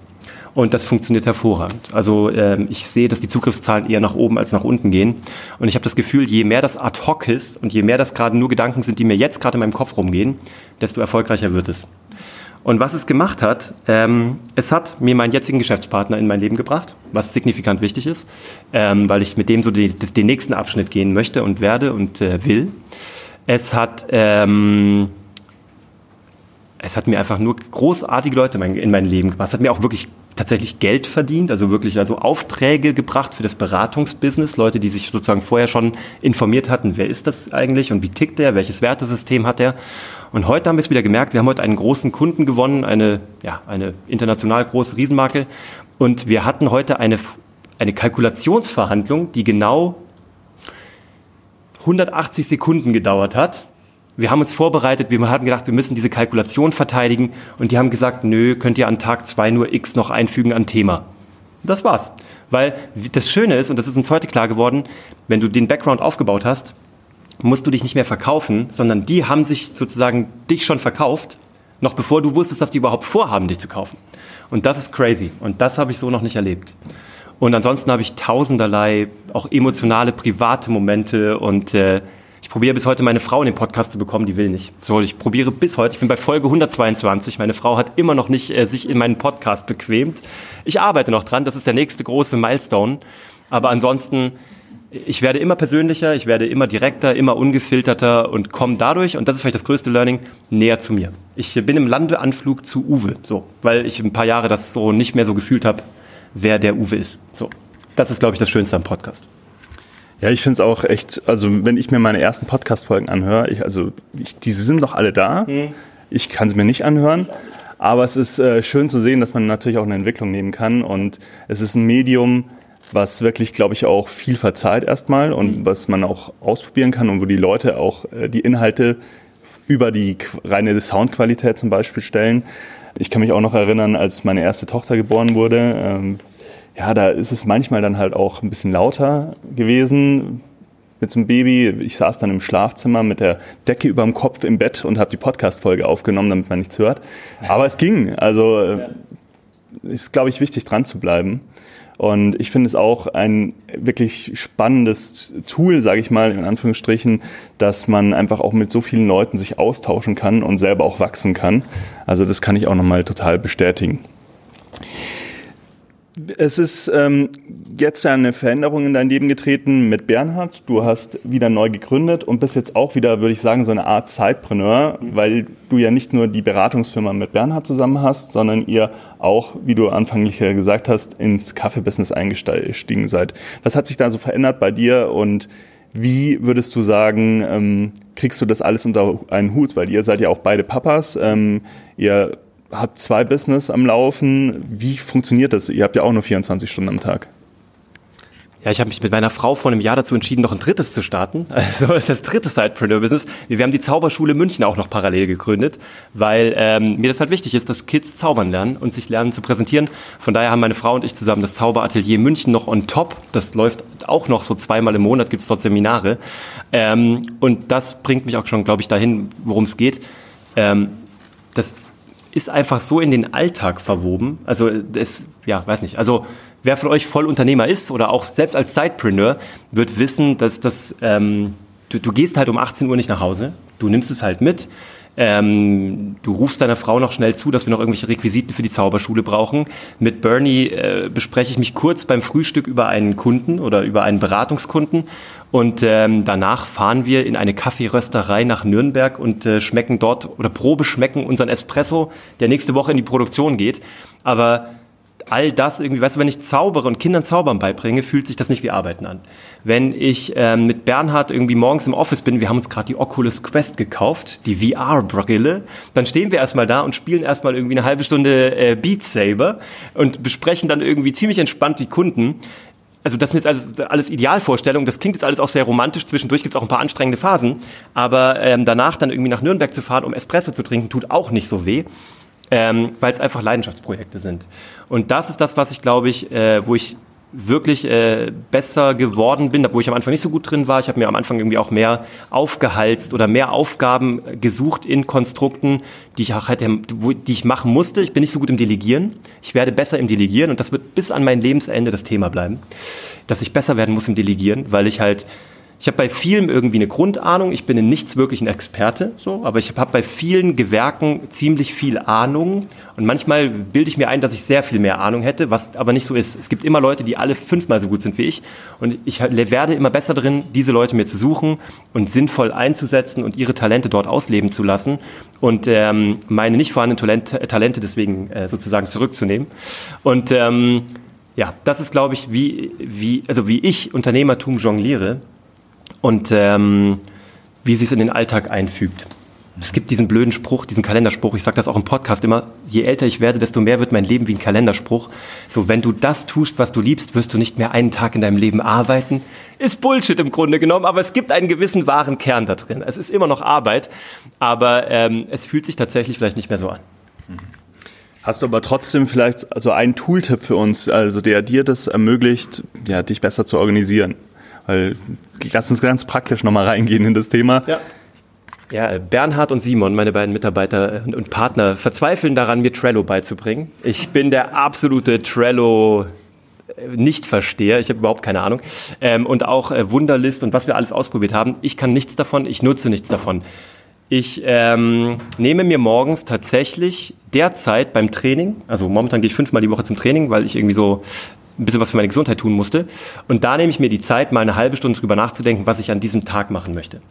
Und das funktioniert hervorragend. Also ähm, ich sehe, dass die Zugriffszahlen eher nach oben als nach unten gehen. Und ich habe das Gefühl, je mehr das ad hoc ist und je mehr das gerade nur Gedanken sind, die mir jetzt gerade in meinem Kopf rumgehen, desto erfolgreicher wird es. Und was es gemacht hat, ähm, es hat mir meinen jetzigen Geschäftspartner in mein Leben gebracht, was signifikant wichtig ist, ähm, weil ich mit dem so die, den nächsten Abschnitt gehen möchte und werde und äh, will. Es hat ähm, es hat mir einfach nur großartige Leute in mein Leben gebracht. Es hat mir auch wirklich tatsächlich Geld verdient, also wirklich also Aufträge gebracht für das Beratungsbusiness, Leute, die sich sozusagen vorher schon informiert hatten, wer ist das eigentlich und wie tickt der, welches Wertesystem hat er. Und heute haben wir es wieder gemerkt, wir haben heute einen großen Kunden gewonnen, eine, ja, eine international große Riesenmarke. Und wir hatten heute eine, eine Kalkulationsverhandlung, die genau 180 Sekunden gedauert hat wir haben uns vorbereitet, wir hatten gedacht, wir müssen diese Kalkulation verteidigen und die haben gesagt, nö, könnt ihr an Tag zwei nur X noch einfügen an Thema. Das war's. Weil das Schöne ist, und das ist uns heute klar geworden, wenn du den Background aufgebaut hast, musst du dich nicht mehr verkaufen, sondern die haben sich sozusagen dich schon verkauft, noch bevor du wusstest, dass die überhaupt vorhaben, dich zu kaufen. Und das ist crazy. Und das habe ich so noch nicht erlebt. Und ansonsten habe ich tausenderlei auch emotionale, private Momente und äh, ich probiere bis heute meine Frau in den Podcast zu bekommen, die will nicht. So, ich probiere bis heute, ich bin bei Folge 122, meine Frau hat immer noch nicht äh, sich in meinen Podcast bequemt. Ich arbeite noch dran, das ist der nächste große Milestone. Aber ansonsten, ich werde immer persönlicher, ich werde immer direkter, immer ungefilterter und komme dadurch, und das ist vielleicht das größte Learning, näher zu mir. Ich bin im Landeanflug zu Uwe, so, weil ich ein paar Jahre das so nicht mehr so gefühlt habe, wer der Uwe ist. So, das ist, glaube ich, das Schönste am Podcast. Ja, ich finde es auch echt, also wenn ich mir meine ersten Podcast-Folgen anhöre, ich, also ich, die sind doch alle da. Hm. Ich kann sie mir nicht anhören. Aber es ist äh, schön zu sehen, dass man natürlich auch eine Entwicklung nehmen kann. Und es ist ein Medium, was wirklich, glaube ich, auch viel verzeiht erstmal und mhm. was man auch ausprobieren kann und wo die Leute auch äh, die Inhalte über die reine Soundqualität zum Beispiel stellen. Ich kann mich auch noch erinnern, als meine erste Tochter geboren wurde. Ähm, ja, da ist es manchmal dann halt auch ein bisschen lauter gewesen mit so einem Baby. Ich saß dann im Schlafzimmer mit der Decke über dem Kopf im Bett und habe die Podcast-Folge aufgenommen, damit man nichts hört. Aber es ging. Also äh, ist, glaube ich, wichtig dran zu bleiben. Und ich finde es auch ein wirklich spannendes Tool, sage ich mal, in Anführungsstrichen, dass man einfach auch mit so vielen Leuten sich austauschen kann und selber auch wachsen kann. Also das kann ich auch nochmal total bestätigen. Es ist ähm, jetzt ja eine Veränderung in dein Leben getreten mit Bernhard. Du hast wieder neu gegründet und bist jetzt auch wieder, würde ich sagen, so eine Art Zeitpreneur, weil du ja nicht nur die Beratungsfirma mit Bernhard zusammen hast, sondern ihr auch, wie du anfänglich gesagt hast, ins Kaffeebusiness eingestiegen seid. Was hat sich da so verändert bei dir und wie würdest du sagen, ähm, kriegst du das alles unter einen Hut? Weil ihr seid ja auch beide Papas. Ähm, ihr habt zwei Business am Laufen. Wie funktioniert das? Ihr habt ja auch nur 24 Stunden am Tag. Ja, ich habe mich mit meiner Frau vor einem Jahr dazu entschieden, noch ein drittes zu starten. Also das dritte Sidepreneur-Business. Wir haben die Zauberschule München auch noch parallel gegründet, weil ähm, mir das halt wichtig ist, dass Kids zaubern lernen und sich lernen zu präsentieren. Von daher haben meine Frau und ich zusammen das Zauberatelier München noch on top. Das läuft auch noch so zweimal im Monat, gibt's dort Seminare. Ähm, und das bringt mich auch schon, glaube ich, dahin, worum es geht. Ähm, das ist einfach so in den Alltag verwoben. Also es, ja, weiß nicht. Also wer von euch Vollunternehmer ist oder auch selbst als Sidepreneur, wird wissen, dass das, ähm, du, du gehst halt um 18 Uhr nicht nach Hause. Du nimmst es halt mit. Ähm, du rufst deiner Frau noch schnell zu, dass wir noch irgendwelche Requisiten für die Zauberschule brauchen. Mit Bernie äh, bespreche ich mich kurz beim Frühstück über einen Kunden oder über einen Beratungskunden und ähm, danach fahren wir in eine Kaffeerösterei nach Nürnberg und äh, schmecken dort oder Probe schmecken unseren Espresso, der nächste Woche in die Produktion geht. Aber all das irgendwie, weißt du, wenn ich zaubere und Kindern Zaubern beibringe, fühlt sich das nicht wie Arbeiten an. Wenn ich ähm, mit Bernhard irgendwie morgens im Office bin, wir haben uns gerade die Oculus Quest gekauft, die VR-Brille, dann stehen wir erstmal da und spielen erstmal irgendwie eine halbe Stunde äh, Beat Saber und besprechen dann irgendwie ziemlich entspannt die Kunden. Also das sind jetzt alles, alles Idealvorstellungen, das klingt jetzt alles auch sehr romantisch, zwischendurch gibt es auch ein paar anstrengende Phasen, aber ähm, danach dann irgendwie nach Nürnberg zu fahren, um Espresso zu trinken, tut auch nicht so weh, ähm, weil es einfach Leidenschaftsprojekte sind. Und das ist das, was ich glaube ich, äh, wo ich wirklich äh, besser geworden bin, wo ich am Anfang nicht so gut drin war. Ich habe mir am Anfang irgendwie auch mehr aufgehalst oder mehr Aufgaben gesucht in Konstrukten, die ich auch hätte, die ich machen musste. Ich bin nicht so gut im Delegieren. Ich werde besser im Delegieren und das wird bis an mein Lebensende das Thema bleiben, dass ich besser werden muss im Delegieren, weil ich halt ich habe bei vielem irgendwie eine Grundahnung. Ich bin in nichts wirklich ein Experte, so, aber ich habe bei vielen Gewerken ziemlich viel Ahnung. Und manchmal bilde ich mir ein, dass ich sehr viel mehr Ahnung hätte, was aber nicht so ist. Es gibt immer Leute, die alle fünfmal so gut sind wie ich. Und ich werde immer besser drin, diese Leute mir zu suchen und sinnvoll einzusetzen und ihre Talente dort ausleben zu lassen und ähm, meine nicht vorhandenen Talente, Talente deswegen äh, sozusagen zurückzunehmen. Und ähm, ja, das ist, glaube ich, wie, wie, also wie ich Unternehmertum jongliere und ähm, wie sie es in den Alltag einfügt. Es gibt diesen blöden Spruch, diesen Kalenderspruch, ich sage das auch im Podcast immer, je älter ich werde, desto mehr wird mein Leben wie ein Kalenderspruch. So, wenn du das tust, was du liebst, wirst du nicht mehr einen Tag in deinem Leben arbeiten. Ist Bullshit im Grunde genommen, aber es gibt einen gewissen wahren Kern da drin. Es ist immer noch Arbeit, aber ähm, es fühlt sich tatsächlich vielleicht nicht mehr so an. Hast du aber trotzdem vielleicht so einen Tooltip für uns, also der dir das ermöglicht, ja, dich besser zu organisieren? Weil lass uns ganz praktisch nochmal reingehen in das Thema. Ja. Ja, Bernhard und Simon, meine beiden Mitarbeiter und Partner, verzweifeln daran, mir Trello beizubringen. Ich bin der absolute Trello äh, nicht verstehe. Ich habe überhaupt keine Ahnung. Ähm, und auch äh, Wunderlist und was wir alles ausprobiert haben. Ich kann nichts davon, ich nutze nichts davon. Ich ähm, nehme mir morgens tatsächlich derzeit beim Training, also momentan gehe ich fünfmal die Woche zum Training, weil ich irgendwie so ein bisschen was für meine Gesundheit tun musste. Und da nehme ich mir die Zeit, mal eine halbe Stunde drüber nachzudenken, was ich an diesem Tag machen möchte.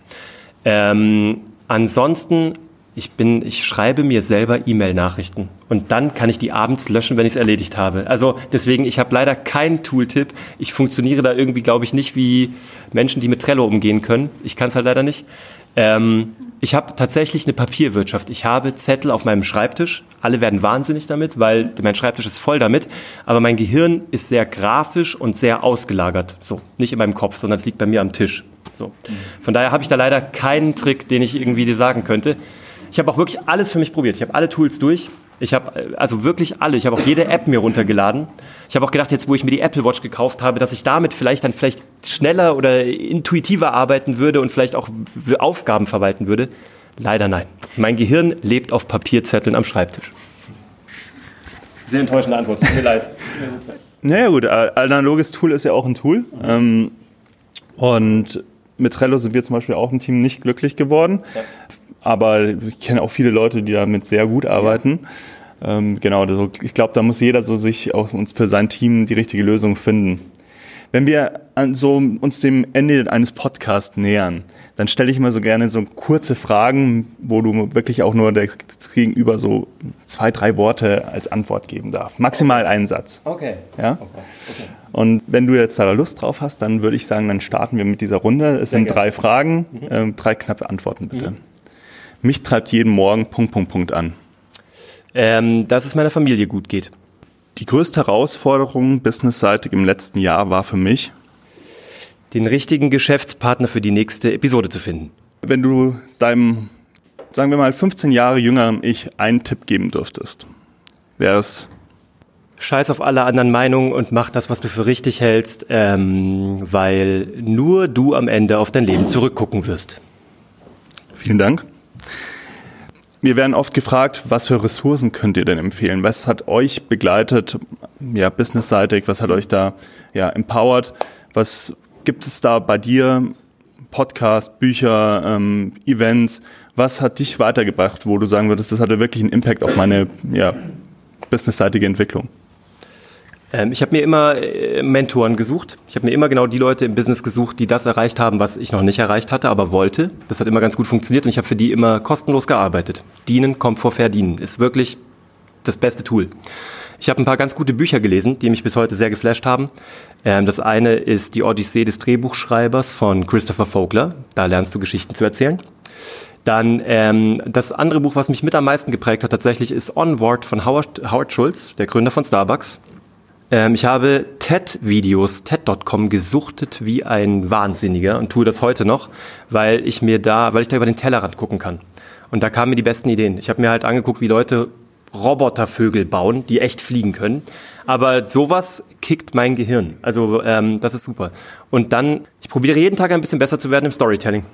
Ähm, ansonsten, ich bin, ich schreibe mir selber E-Mail-Nachrichten und dann kann ich die abends löschen, wenn ich es erledigt habe. Also deswegen, ich habe leider keinen Tooltip. Ich funktioniere da irgendwie, glaube ich, nicht wie Menschen, die mit Trello umgehen können. Ich kann es halt leider nicht. Ähm, ich habe tatsächlich eine Papierwirtschaft. Ich habe Zettel auf meinem Schreibtisch. Alle werden wahnsinnig damit, weil mein Schreibtisch ist voll damit. Aber mein Gehirn ist sehr grafisch und sehr ausgelagert. So, nicht in meinem Kopf, sondern es liegt bei mir am Tisch. So. Von daher habe ich da leider keinen Trick, den ich irgendwie dir sagen könnte. Ich habe auch wirklich alles für mich probiert. Ich habe alle Tools durch. Ich habe also wirklich alle. Ich habe auch jede App mir runtergeladen. Ich habe auch gedacht, jetzt wo ich mir die Apple Watch gekauft habe, dass ich damit vielleicht dann vielleicht schneller oder intuitiver arbeiten würde und vielleicht auch Aufgaben verwalten würde. Leider nein. Mein Gehirn lebt auf Papierzetteln am Schreibtisch. Sehr enttäuschende Antwort. Tut mir leid. Naja gut, analoges Tool ist ja auch ein Tool. Ähm, und mit Trello sind wir zum Beispiel auch im Team nicht glücklich geworden. Ja. Aber ich kenne auch viele Leute, die damit sehr gut arbeiten. Ja. Ähm, genau, also ich glaube, da muss jeder so sich auch für sein Team die richtige Lösung finden. Wenn wir so uns dem Ende eines Podcasts nähern, dann stelle ich immer so gerne so kurze Fragen, wo du wirklich auch nur der Gegenüber so zwei, drei Worte als Antwort geben darf. Maximal einen Satz. Okay. Ja? Okay. okay. Und wenn du jetzt da Lust drauf hast, dann würde ich sagen, dann starten wir mit dieser Runde. Es Sehr sind gerne. drei Fragen, mhm. äh, drei knappe Antworten bitte. Mhm. Mich treibt jeden Morgen Punkt, Punkt, Punkt an. Ähm, dass es meiner Familie gut geht. Die größte Herausforderung businessseitig im letzten Jahr war für mich, den richtigen Geschäftspartner für die nächste Episode zu finden. Wenn du deinem, sagen wir mal, 15 Jahre jüngeren Ich einen Tipp geben dürftest, wäre es Scheiß auf alle anderen Meinungen und mach das, was du für richtig hältst, ähm, weil nur du am Ende auf dein Leben zurückgucken wirst. Vielen Dank. Wir werden oft gefragt, was für Ressourcen könnt ihr denn empfehlen? Was hat euch begleitet, ja, businessseitig? Was hat euch da, ja, empowered? Was gibt es da bei dir? Podcast, Bücher, ähm, Events? Was hat dich weitergebracht, wo du sagen würdest, das hatte wirklich einen Impact auf meine, ja, businessseitige Entwicklung? Ähm, ich habe mir immer äh, Mentoren gesucht. Ich habe mir immer genau die Leute im Business gesucht, die das erreicht haben, was ich noch nicht erreicht hatte, aber wollte. Das hat immer ganz gut funktioniert und ich habe für die immer kostenlos gearbeitet. Dienen kommt vor Verdienen. Ist wirklich das beste Tool. Ich habe ein paar ganz gute Bücher gelesen, die mich bis heute sehr geflasht haben. Ähm, das eine ist die Odyssee des Drehbuchschreibers von Christopher Vogler. Da lernst du Geschichten zu erzählen. Dann ähm, das andere Buch, was mich mit am meisten geprägt hat, tatsächlich ist Onward von Howard, Howard Schulz, der Gründer von Starbucks. Ähm, ich habe TED-Videos, TED.com gesuchtet wie ein Wahnsinniger und tue das heute noch, weil ich mir da, weil ich da über den Tellerrand gucken kann. Und da kamen mir die besten Ideen. Ich habe mir halt angeguckt, wie Leute Robotervögel bauen, die echt fliegen können. Aber sowas kickt mein Gehirn. Also ähm, das ist super. Und dann, ich probiere jeden Tag ein bisschen besser zu werden im Storytelling.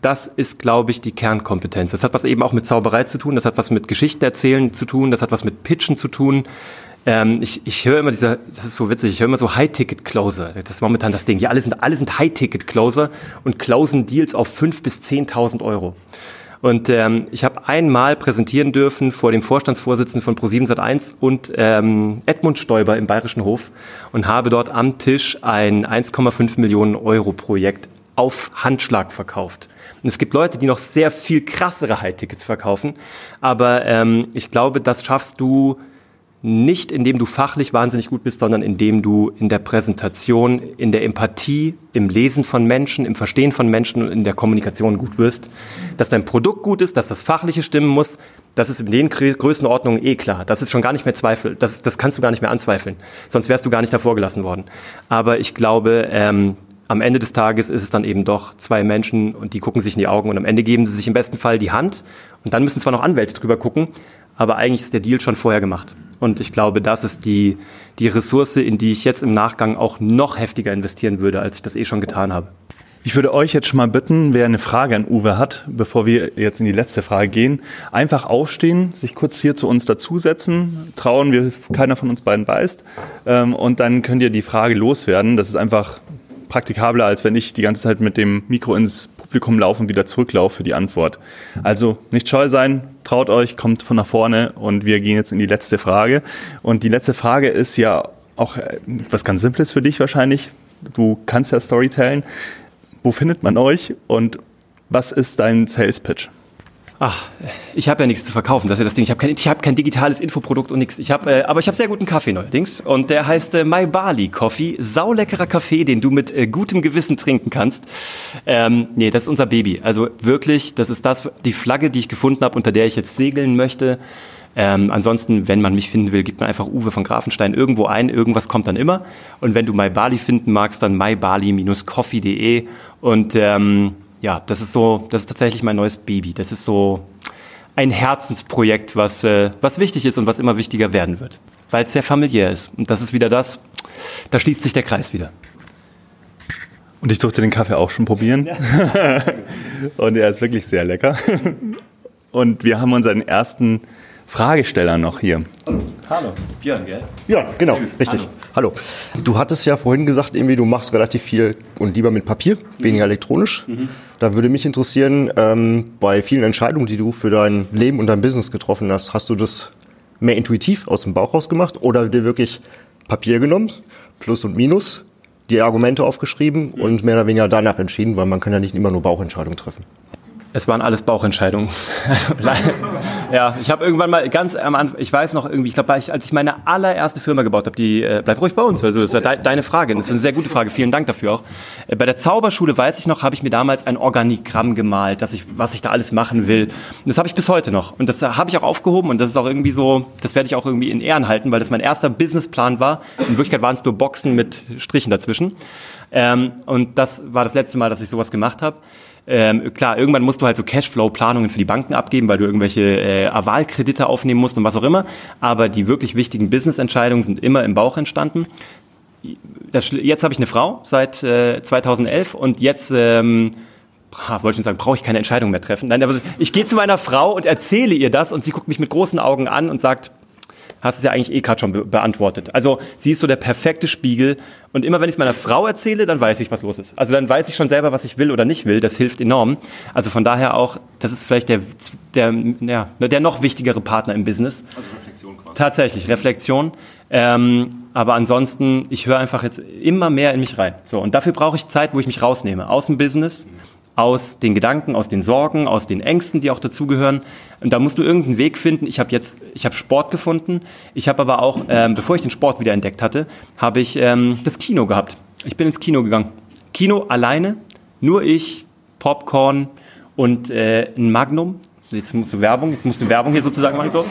Das ist, glaube ich, die Kernkompetenz. Das hat was eben auch mit Zauberei zu tun, das hat was mit Geschichten erzählen zu tun, das hat was mit Pitchen zu tun. Ähm, ich ich höre immer dieser, das ist so witzig, ich höre immer so High-Ticket-Closer. Das ist momentan das Ding. Ja, alle sind, alle sind High-Ticket-Closer und closen Deals auf 5.000 bis 10.000 Euro. Und ähm, ich habe einmal präsentieren dürfen vor dem Vorstandsvorsitzenden von Pro7 Sat1 und ähm, Edmund Stoiber im Bayerischen Hof und habe dort am Tisch ein 1,5 Millionen Euro Projekt auf Handschlag verkauft. Und es gibt Leute, die noch sehr viel krassere High-Tickets verkaufen, aber ähm, ich glaube, das schaffst du nicht indem du fachlich wahnsinnig gut bist, sondern indem du in der Präsentation, in der Empathie, im Lesen von Menschen, im Verstehen von Menschen und in der Kommunikation gut wirst. Dass dein Produkt gut ist, dass das Fachliche stimmen muss, das ist in den Größenordnungen eh klar. Das ist schon gar nicht mehr Zweifel. Das, das kannst du gar nicht mehr anzweifeln. Sonst wärst du gar nicht davor gelassen worden. Aber ich glaube, ähm, am Ende des Tages ist es dann eben doch zwei Menschen und die gucken sich in die Augen und am Ende geben sie sich im besten Fall die Hand und dann müssen zwar noch Anwälte drüber gucken, aber eigentlich ist der Deal schon vorher gemacht. Und ich glaube, das ist die, die Ressource, in die ich jetzt im Nachgang auch noch heftiger investieren würde, als ich das eh schon getan habe. Ich würde euch jetzt schon mal bitten, wer eine Frage an Uwe hat, bevor wir jetzt in die letzte Frage gehen, einfach aufstehen, sich kurz hier zu uns dazusetzen, trauen, wir, keiner von uns beiden beißt, ähm, und dann könnt ihr die Frage loswerden. Das ist einfach praktikabler, als wenn ich die ganze Zeit mit dem Mikro ins Publikum laufe und wieder zurücklaufe für die Antwort. Also nicht scheu sein, traut euch, kommt von nach vorne und wir gehen jetzt in die letzte Frage. Und die letzte Frage ist ja auch äh, was ganz Simples für dich wahrscheinlich. Du kannst ja Storytellen. Wo findet man euch und was ist dein Sales Pitch? Ach, ich habe ja nichts zu verkaufen, das ist ja das Ding. Ich habe kein, hab kein digitales Infoprodukt und nichts. Ich hab, äh, aber ich habe sehr guten Kaffee neuerdings und der heißt äh, My Bali Coffee. Sauleckerer Kaffee, den du mit äh, gutem Gewissen trinken kannst. Ähm, nee, das ist unser Baby. Also wirklich, das ist das, die Flagge, die ich gefunden habe, unter der ich jetzt segeln möchte. Ähm, ansonsten, wenn man mich finden will, gibt man einfach Uwe von Grafenstein irgendwo ein. Irgendwas kommt dann immer. Und wenn du My Bali finden magst, dann mybali-coffee.de und ähm, ja, das ist so, das ist tatsächlich mein neues Baby. Das ist so ein Herzensprojekt, was, äh, was wichtig ist und was immer wichtiger werden wird, weil es sehr familiär ist. Und das ist wieder das, da schließt sich der Kreis wieder. Und ich durfte den Kaffee auch schon probieren. Ja. und er ist wirklich sehr lecker. Und wir haben unseren ersten Fragesteller noch hier. Hallo, Björn, gell? Ja, genau, richtig. Hallo. Hallo. Du hattest ja vorhin gesagt, irgendwie du machst relativ viel und lieber mit Papier, weniger elektronisch. Mhm. Da würde mich interessieren, ähm, bei vielen Entscheidungen, die du für dein Leben und dein Business getroffen hast, hast du das mehr intuitiv aus dem Bauch raus gemacht oder dir wirklich Papier genommen, Plus und Minus, die Argumente aufgeschrieben mhm. und mehr oder weniger danach entschieden, weil man kann ja nicht immer nur Bauchentscheidungen treffen. Es waren alles Bauchentscheidungen. ja, ich habe irgendwann mal ganz am Anfang, ich weiß noch irgendwie, ich glaube, als ich meine allererste Firma gebaut habe, die äh, bleibt ruhig bei uns, also das ist ja de deine Frage, das ist eine sehr gute Frage, vielen Dank dafür auch. Äh, bei der Zauberschule weiß ich noch, habe ich mir damals ein Organigramm gemalt, dass ich, was ich da alles machen will. Und das habe ich bis heute noch und das habe ich auch aufgehoben und das ist auch irgendwie so, das werde ich auch irgendwie in Ehren halten, weil das mein erster Businessplan war. In Wirklichkeit waren es nur Boxen mit Strichen dazwischen. Ähm, und das war das letzte Mal, dass ich sowas gemacht habe. Ähm, klar, irgendwann musst du halt so Cashflow-Planungen für die Banken abgeben, weil du irgendwelche äh, Avalkredite aufnehmen musst und was auch immer. Aber die wirklich wichtigen Business-Entscheidungen sind immer im Bauch entstanden. Das, jetzt habe ich eine Frau seit äh, 2011 und jetzt ähm, wollte ich sagen, brauche ich keine Entscheidung mehr treffen. Nein, aber ich gehe zu meiner Frau und erzähle ihr das und sie guckt mich mit großen Augen an und sagt, hast es ja eigentlich eh gerade schon be beantwortet. Also sie ist so der perfekte Spiegel und immer wenn ich es meiner Frau erzähle, dann weiß ich, was los ist. Also dann weiß ich schon selber, was ich will oder nicht will. Das hilft enorm. Also von daher auch, das ist vielleicht der, der, ja, der noch wichtigere Partner im Business. Also Reflexion quasi. Tatsächlich, Reflexion. Ähm, aber ansonsten, ich höre einfach jetzt immer mehr in mich rein. So, und dafür brauche ich Zeit, wo ich mich rausnehme. Aus dem Business, mhm aus den Gedanken, aus den Sorgen, aus den Ängsten, die auch dazugehören. Und da musst du irgendeinen Weg finden. Ich habe jetzt, ich habe Sport gefunden. Ich habe aber auch, ähm, bevor ich den Sport wieder entdeckt hatte, habe ich ähm, das Kino gehabt. Ich bin ins Kino gegangen. Kino alleine, nur ich, Popcorn und äh, ein Magnum. Jetzt musst du Werbung, jetzt musst du Werbung hier sozusagen machen. So.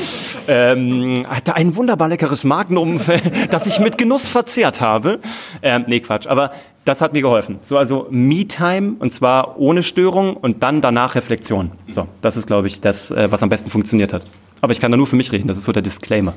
Ähm, hatte ein wunderbar leckeres Magnum, das ich mit Genuss verzehrt habe. Ähm, nee, Quatsch. Aber das hat mir geholfen. So, also Me-Time und zwar ohne Störung und dann danach Reflexion. So, das ist, glaube ich, das, äh, was am besten funktioniert hat. Aber ich kann da nur für mich reden, das ist so der Disclaimer.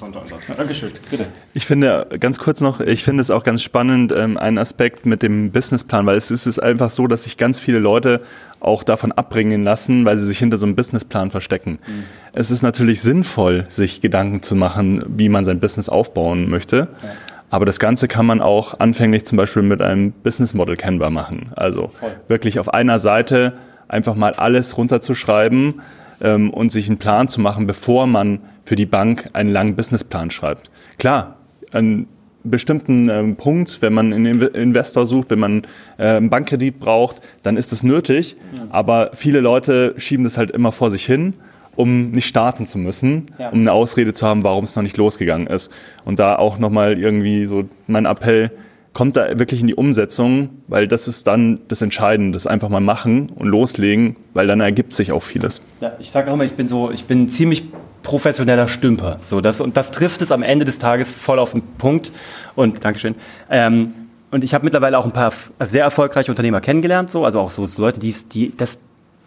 Interessanter Ansatz. Dankeschön. Bitte. Ich finde, ganz kurz noch, ich finde es auch ganz spannend, ähm, einen Aspekt mit dem Businessplan, weil es ist einfach so, dass sich ganz viele Leute auch davon abbringen lassen, weil sie sich hinter so einem Businessplan verstecken. Mhm. Es ist natürlich sinnvoll, sich Gedanken zu machen, wie man sein Business aufbauen möchte. Ja. Aber das Ganze kann man auch anfänglich zum Beispiel mit einem Business Model kennbar machen. Also Voll. wirklich auf einer Seite einfach mal alles runterzuschreiben ähm, und sich einen Plan zu machen, bevor man für die Bank einen langen Businessplan schreibt. Klar, einen bestimmten ähm, Punkt, wenn man einen Investor sucht, wenn man äh, einen Bankkredit braucht, dann ist das nötig. Ja. Aber viele Leute schieben das halt immer vor sich hin um nicht starten zu müssen, ja. um eine Ausrede zu haben, warum es noch nicht losgegangen ist. Und da auch nochmal irgendwie so mein Appell, kommt da wirklich in die Umsetzung, weil das ist dann das Entscheidende, das einfach mal machen und loslegen, weil dann ergibt sich auch vieles. Ja, ich sage auch immer, ich bin so, ich bin ziemlich professioneller Stümper. So, das, und das trifft es am Ende des Tages voll auf den Punkt. Und Dankeschön. Ähm, und ich habe mittlerweile auch ein paar sehr erfolgreiche Unternehmer kennengelernt, so, also auch so Leute, die, die das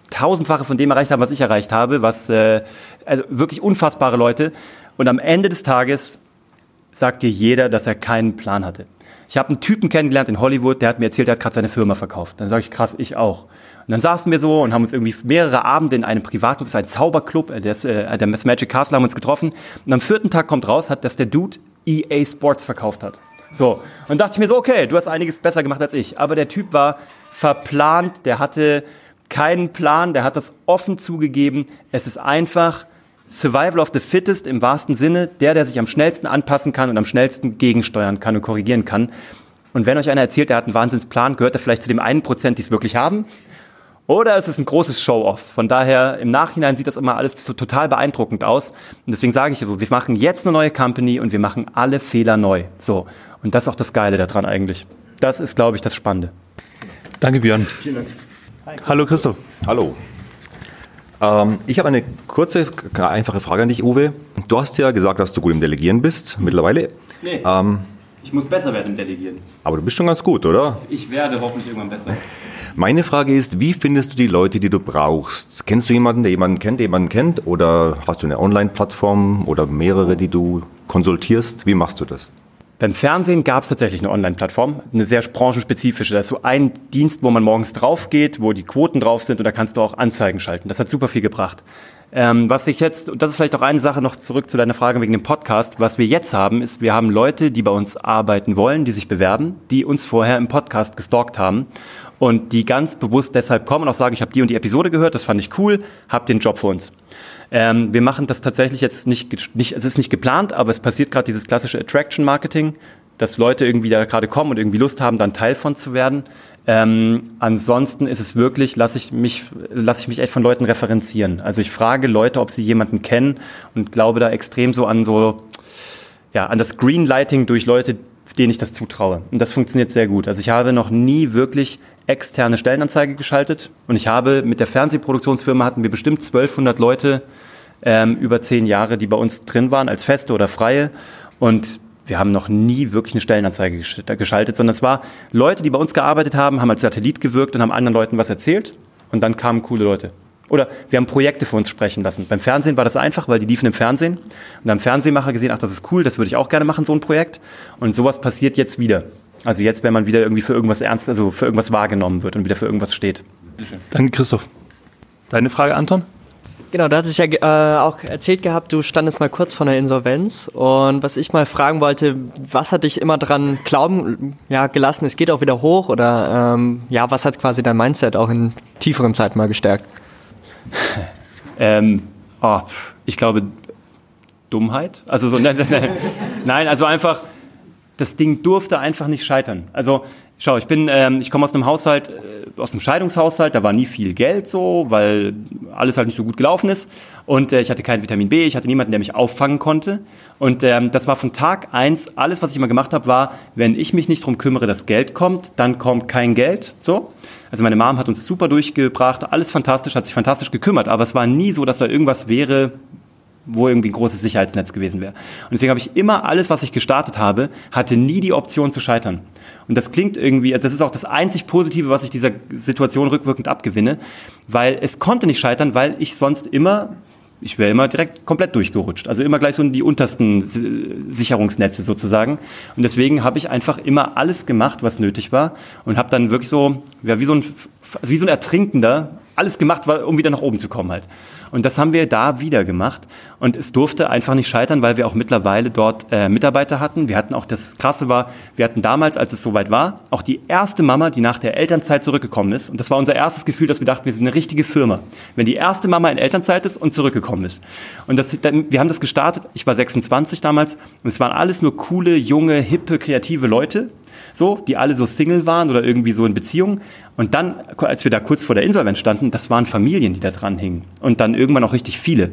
tausendfache von dem erreicht haben, was ich erreicht habe, was äh, also wirklich unfassbare Leute. Und am Ende des Tages sagt dir jeder, dass er keinen Plan hatte. Ich habe einen Typen kennengelernt in Hollywood, der hat mir erzählt, er hat gerade seine Firma verkauft. Dann sage ich, krass, ich auch. Und dann saßen wir so und haben uns irgendwie mehrere Abende in einem Privatclub, das ist ein Zauberclub, äh, der, ist, äh, der Magic Castle haben uns getroffen. Und am vierten Tag kommt raus, hat, dass der Dude EA Sports verkauft hat. So. Und dachte ich mir so, okay, du hast einiges besser gemacht als ich. Aber der Typ war verplant, der hatte keinen Plan, der hat das offen zugegeben. Es ist einfach Survival of the Fittest im wahrsten Sinne, der, der sich am schnellsten anpassen kann und am schnellsten gegensteuern kann und korrigieren kann. Und wenn euch einer erzählt, der hat einen Wahnsinnsplan, gehört er vielleicht zu dem einen Prozent, die es wirklich haben? Oder ist es ein großes Show-off? Von daher, im Nachhinein sieht das immer alles so total beeindruckend aus. Und deswegen sage ich so, wir machen jetzt eine neue Company und wir machen alle Fehler neu. So. Und das ist auch das Geile daran eigentlich. Das ist, glaube ich, das Spannende. Danke, Björn. Vielen Dank. Hallo Christoph. Hallo. Ähm, ich habe eine kurze, einfache Frage an dich, Uwe. Du hast ja gesagt, dass du gut im Delegieren bist mittlerweile. Nee. Ähm, Ich muss besser werden im Delegieren. Aber du bist schon ganz gut, oder? Ich werde hoffentlich irgendwann besser. Meine Frage ist, wie findest du die Leute, die du brauchst? Kennst du jemanden, der jemanden kennt, der jemanden kennt? Oder hast du eine Online-Plattform oder mehrere, die du konsultierst? Wie machst du das? Beim Fernsehen gab es tatsächlich eine Online-Plattform, eine sehr branchenspezifische. Da ist so ein Dienst, wo man morgens drauf geht, wo die Quoten drauf sind und da kannst du auch Anzeigen schalten. Das hat super viel gebracht. Ähm, was ich jetzt, und das ist vielleicht auch eine Sache noch zurück zu deiner Frage wegen dem Podcast, was wir jetzt haben, ist, wir haben Leute, die bei uns arbeiten wollen, die sich bewerben, die uns vorher im Podcast gestalkt haben und die ganz bewusst deshalb kommen und auch sagen, ich habe die und die Episode gehört, das fand ich cool, hab den Job für uns. Ähm, wir machen das tatsächlich jetzt nicht, nicht, es ist nicht geplant, aber es passiert gerade dieses klassische Attraction Marketing, dass Leute irgendwie da gerade kommen und irgendwie Lust haben, dann Teil von zu werden. Ähm, ansonsten ist es wirklich, lasse ich mich, lasse ich mich echt von Leuten referenzieren. Also ich frage Leute, ob sie jemanden kennen und glaube da extrem so an so, ja, an das Greenlighting durch Leute, denen ich das zutraue. Und das funktioniert sehr gut. Also ich habe noch nie wirklich externe Stellenanzeige geschaltet und ich habe mit der Fernsehproduktionsfirma hatten wir bestimmt 1200 Leute ähm, über zehn Jahre, die bei uns drin waren als Feste oder Freie und wir haben noch nie wirklich eine Stellenanzeige geschaltet, sondern es war Leute, die bei uns gearbeitet haben, haben als Satellit gewirkt und haben anderen Leuten was erzählt und dann kamen coole Leute. Oder wir haben Projekte für uns sprechen lassen. Beim Fernsehen war das einfach, weil die liefen im Fernsehen. Und dann haben Fernsehmacher gesehen, ach, das ist cool, das würde ich auch gerne machen, so ein Projekt. Und sowas passiert jetzt wieder. Also jetzt, wenn man wieder irgendwie für irgendwas ernst, also für irgendwas wahrgenommen wird und wieder für irgendwas steht. Danke, Christoph. Deine Frage, Anton? Genau, da hatte ich ja äh, auch erzählt gehabt, du standest mal kurz vor der Insolvenz und was ich mal fragen wollte, was hat dich immer dran glauben ja, gelassen, es geht auch wieder hoch oder ähm, ja, was hat quasi dein Mindset auch in tieferen Zeiten mal gestärkt? ähm, oh, ich glaube Dummheit. Also so, nein, nein, also einfach, das Ding durfte einfach nicht scheitern. Also Schau, ich bin, ähm, ich komme aus einem Haushalt, äh, aus einem Scheidungshaushalt, da war nie viel Geld so, weil alles halt nicht so gut gelaufen ist. Und äh, ich hatte kein Vitamin B, ich hatte niemanden, der mich auffangen konnte. Und ähm, das war von Tag eins, alles, was ich immer gemacht habe, war, wenn ich mich nicht drum kümmere, dass Geld kommt, dann kommt kein Geld. So. Also meine Mom hat uns super durchgebracht, alles fantastisch, hat sich fantastisch gekümmert, aber es war nie so, dass da irgendwas wäre, wo irgendwie ein großes Sicherheitsnetz gewesen wäre. Und deswegen habe ich immer alles, was ich gestartet habe, hatte nie die Option zu scheitern. Und das klingt irgendwie, also das ist auch das einzig Positive, was ich dieser Situation rückwirkend abgewinne, weil es konnte nicht scheitern, weil ich sonst immer ich wäre immer direkt komplett durchgerutscht. Also immer gleich so in die untersten Sicherungsnetze sozusagen. Und deswegen habe ich einfach immer alles gemacht, was nötig war und habe dann wirklich so, ja, wie so ein, also wie so ein Ertrinkender alles gemacht, um wieder nach oben zu kommen halt. Und das haben wir da wieder gemacht. Und es durfte einfach nicht scheitern, weil wir auch mittlerweile dort äh, Mitarbeiter hatten. Wir hatten auch, das Krasse war, wir hatten damals, als es soweit war, auch die erste Mama, die nach der Elternzeit zurückgekommen ist. Und das war unser erstes Gefühl, dass wir dachten, wir sind eine richtige Firma. Wenn die erste Mama in Elternzeit ist und zurückgekommen ist. Und das, wir haben das gestartet, ich war 26 damals, und es waren alles nur coole, junge, hippe, kreative Leute, so, die alle so Single waren oder irgendwie so in Beziehung. Und dann, als wir da kurz vor der Insolvenz standen, das waren Familien, die da dran hingen. Und dann irgendwann auch richtig viele.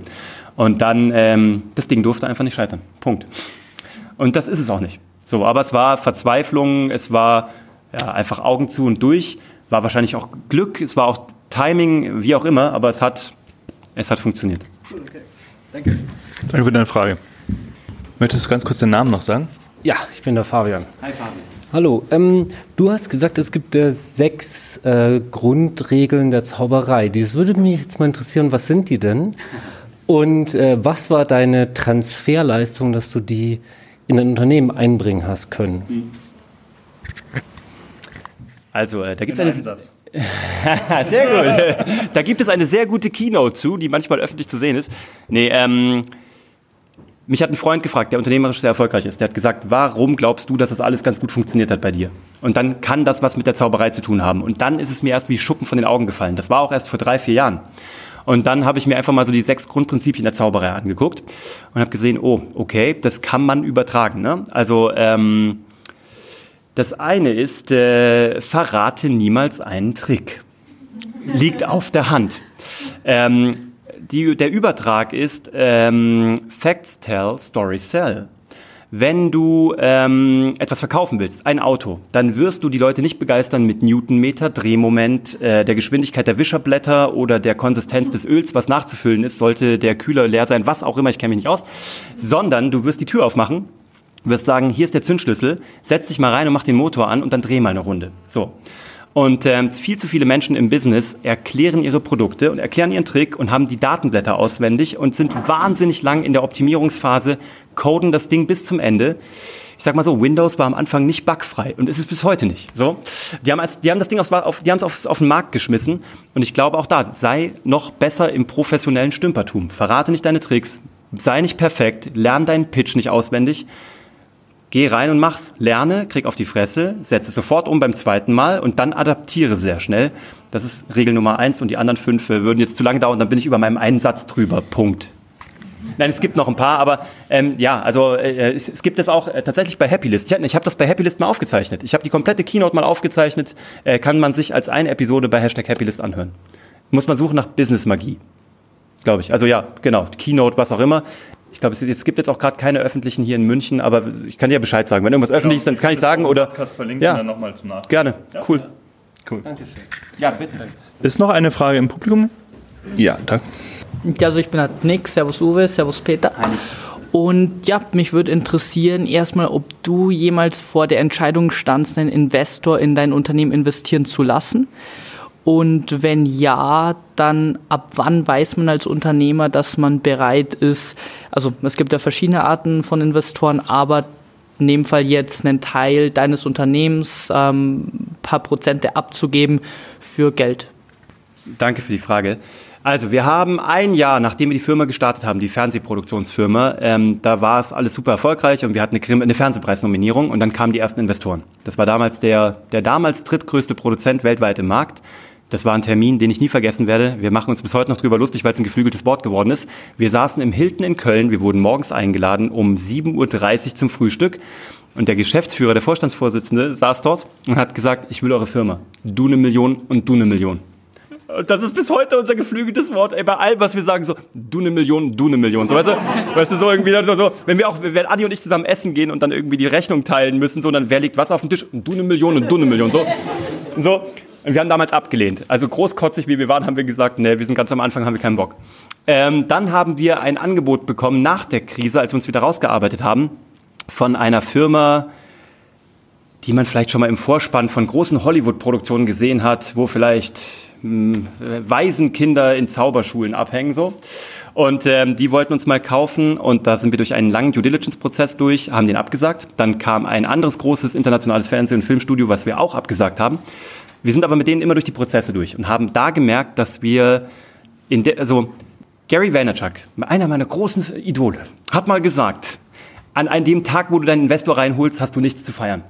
Und dann, ähm, das Ding durfte einfach nicht scheitern. Punkt. Und das ist es auch nicht. So, aber es war Verzweiflung, es war ja, einfach Augen zu und durch, war wahrscheinlich auch Glück, es war auch Timing, wie auch immer, aber es hat, es hat funktioniert. Cool, okay. Danke. Danke für deine Frage. Möchtest du ganz kurz den Namen noch sagen? Ja, ich bin der Fabian. Hi Fabian. Hallo, ähm, du hast gesagt, es gibt äh, sechs äh, Grundregeln der Zauberei. Das würde mich jetzt mal interessieren, was sind die denn? Und äh, was war deine Transferleistung, dass du die in ein Unternehmen einbringen hast können? Also, äh, da gibt es eine. Satz. sehr gut. da gibt es eine sehr gute Keynote zu, die manchmal öffentlich zu sehen ist. Nee, ähm, mich hat ein Freund gefragt, der unternehmerisch sehr erfolgreich ist. Der hat gesagt, warum glaubst du, dass das alles ganz gut funktioniert hat bei dir? Und dann kann das was mit der Zauberei zu tun haben. Und dann ist es mir erst wie Schuppen von den Augen gefallen. Das war auch erst vor drei, vier Jahren. Und dann habe ich mir einfach mal so die sechs Grundprinzipien der Zauberei angeguckt und habe gesehen, oh, okay, das kann man übertragen. Ne? Also ähm, das eine ist, äh, verrate niemals einen Trick. Liegt auf der Hand. Ähm, die, der Übertrag ist ähm, Facts tell, Stories sell. Wenn du ähm, etwas verkaufen willst, ein Auto, dann wirst du die Leute nicht begeistern mit Newtonmeter, Drehmoment, äh, der Geschwindigkeit der Wischerblätter oder der Konsistenz des Öls, was nachzufüllen ist, sollte der Kühler leer sein, was auch immer, ich kenne mich nicht aus, sondern du wirst die Tür aufmachen wirst sagen, hier ist der Zündschlüssel, setz dich mal rein und mach den Motor an und dann dreh mal eine Runde. So. Und ähm, viel zu viele Menschen im Business erklären ihre Produkte und erklären ihren Trick und haben die Datenblätter auswendig und sind wahnsinnig lang in der Optimierungsphase, coden das Ding bis zum Ende. Ich sag mal so, Windows war am Anfang nicht bugfrei und ist es bis heute nicht. So, die haben, als, die haben das Ding aufs, auf, die haben es aufs, auf den Markt geschmissen und ich glaube auch da sei noch besser im professionellen Stümpertum. Verrate nicht deine Tricks, sei nicht perfekt, lern deinen Pitch nicht auswendig Geh rein und mach's. Lerne, krieg auf die Fresse, setze sofort um beim zweiten Mal und dann adaptiere sehr schnell. Das ist Regel Nummer eins und die anderen fünf äh, würden jetzt zu lange dauern, dann bin ich über meinem einen Satz drüber. Punkt. Nein, es gibt noch ein paar, aber ähm, ja, also äh, es, es, gibt es auch äh, tatsächlich bei Happylist. Ich, ich habe das bei Happylist mal aufgezeichnet. Ich habe die komplette Keynote mal aufgezeichnet. Äh, kann man sich als eine Episode bei Hashtag Happylist anhören. Muss man suchen nach Business Magie. Glaube ich. Also ja, genau. Keynote, was auch immer. Ich glaube, es, es, gibt jetzt auch gerade keine öffentlichen hier in München, aber ich kann dir ja Bescheid sagen. Wenn irgendwas öffentlich ist, dann kann ich sagen oder. Podcast verlinken ja, dann nochmal zum Nachhinein. Gerne, ja, cool. Cool. Dankeschön. Ja, bitte. Ist noch eine Frage im Publikum? Ja, danke. Ja, also ich bin halt Nick, Servus Uwe, Servus Peter. Hi. Und ja, mich würde interessieren erstmal, ob du jemals vor der Entscheidung standst, einen Investor in dein Unternehmen investieren zu lassen. Und wenn ja, dann ab wann weiß man als Unternehmer, dass man bereit ist, also es gibt ja verschiedene Arten von Investoren, aber in dem Fall jetzt einen Teil deines Unternehmens, ähm, paar Prozente abzugeben für Geld? Danke für die Frage. Also wir haben ein Jahr, nachdem wir die Firma gestartet haben, die Fernsehproduktionsfirma, ähm, da war es alles super erfolgreich und wir hatten eine, eine Fernsehpreisnominierung und dann kamen die ersten Investoren. Das war damals der, der damals drittgrößte Produzent weltweit im Markt. Das war ein Termin, den ich nie vergessen werde. Wir machen uns bis heute noch drüber lustig, weil es ein geflügeltes Wort geworden ist. Wir saßen im Hilton in Köln. Wir wurden morgens eingeladen um 7.30 Uhr zum Frühstück. Und der Geschäftsführer, der Vorstandsvorsitzende, saß dort und hat gesagt, ich will eure Firma. Du eine Million und du eine Million. Und das ist bis heute unser geflügeltes Wort. Ey, bei allem, was wir sagen, so, du eine Million, du eine Million. So, weißt du, weißt du, so irgendwie, so, so, wenn wir auch, wenn Adi und ich zusammen essen gehen und dann irgendwie die Rechnung teilen müssen, so, dann wer liegt was auf dem Tisch? Du eine Million und du eine Million. So, so. Und wir haben damals abgelehnt. Also großkotzig wie wir waren, haben wir gesagt, nee, wir sind ganz am Anfang, haben wir keinen Bock. Ähm, dann haben wir ein Angebot bekommen nach der Krise, als wir uns wieder rausgearbeitet haben, von einer Firma, die man vielleicht schon mal im Vorspann von großen Hollywood-Produktionen gesehen hat, wo vielleicht mh, hm, Waisenkinder in Zauberschulen abhängen so. Und ähm, die wollten uns mal kaufen und da sind wir durch einen langen Due Diligence-Prozess durch, haben den abgesagt. Dann kam ein anderes großes internationales Fernseh- und Filmstudio, was wir auch abgesagt haben. Wir sind aber mit denen immer durch die Prozesse durch und haben da gemerkt, dass wir in der, also Gary Vaynerchuk, einer meiner großen Idole, hat mal gesagt, an einem Tag, wo du deinen Investor reinholst, hast du nichts zu feiern,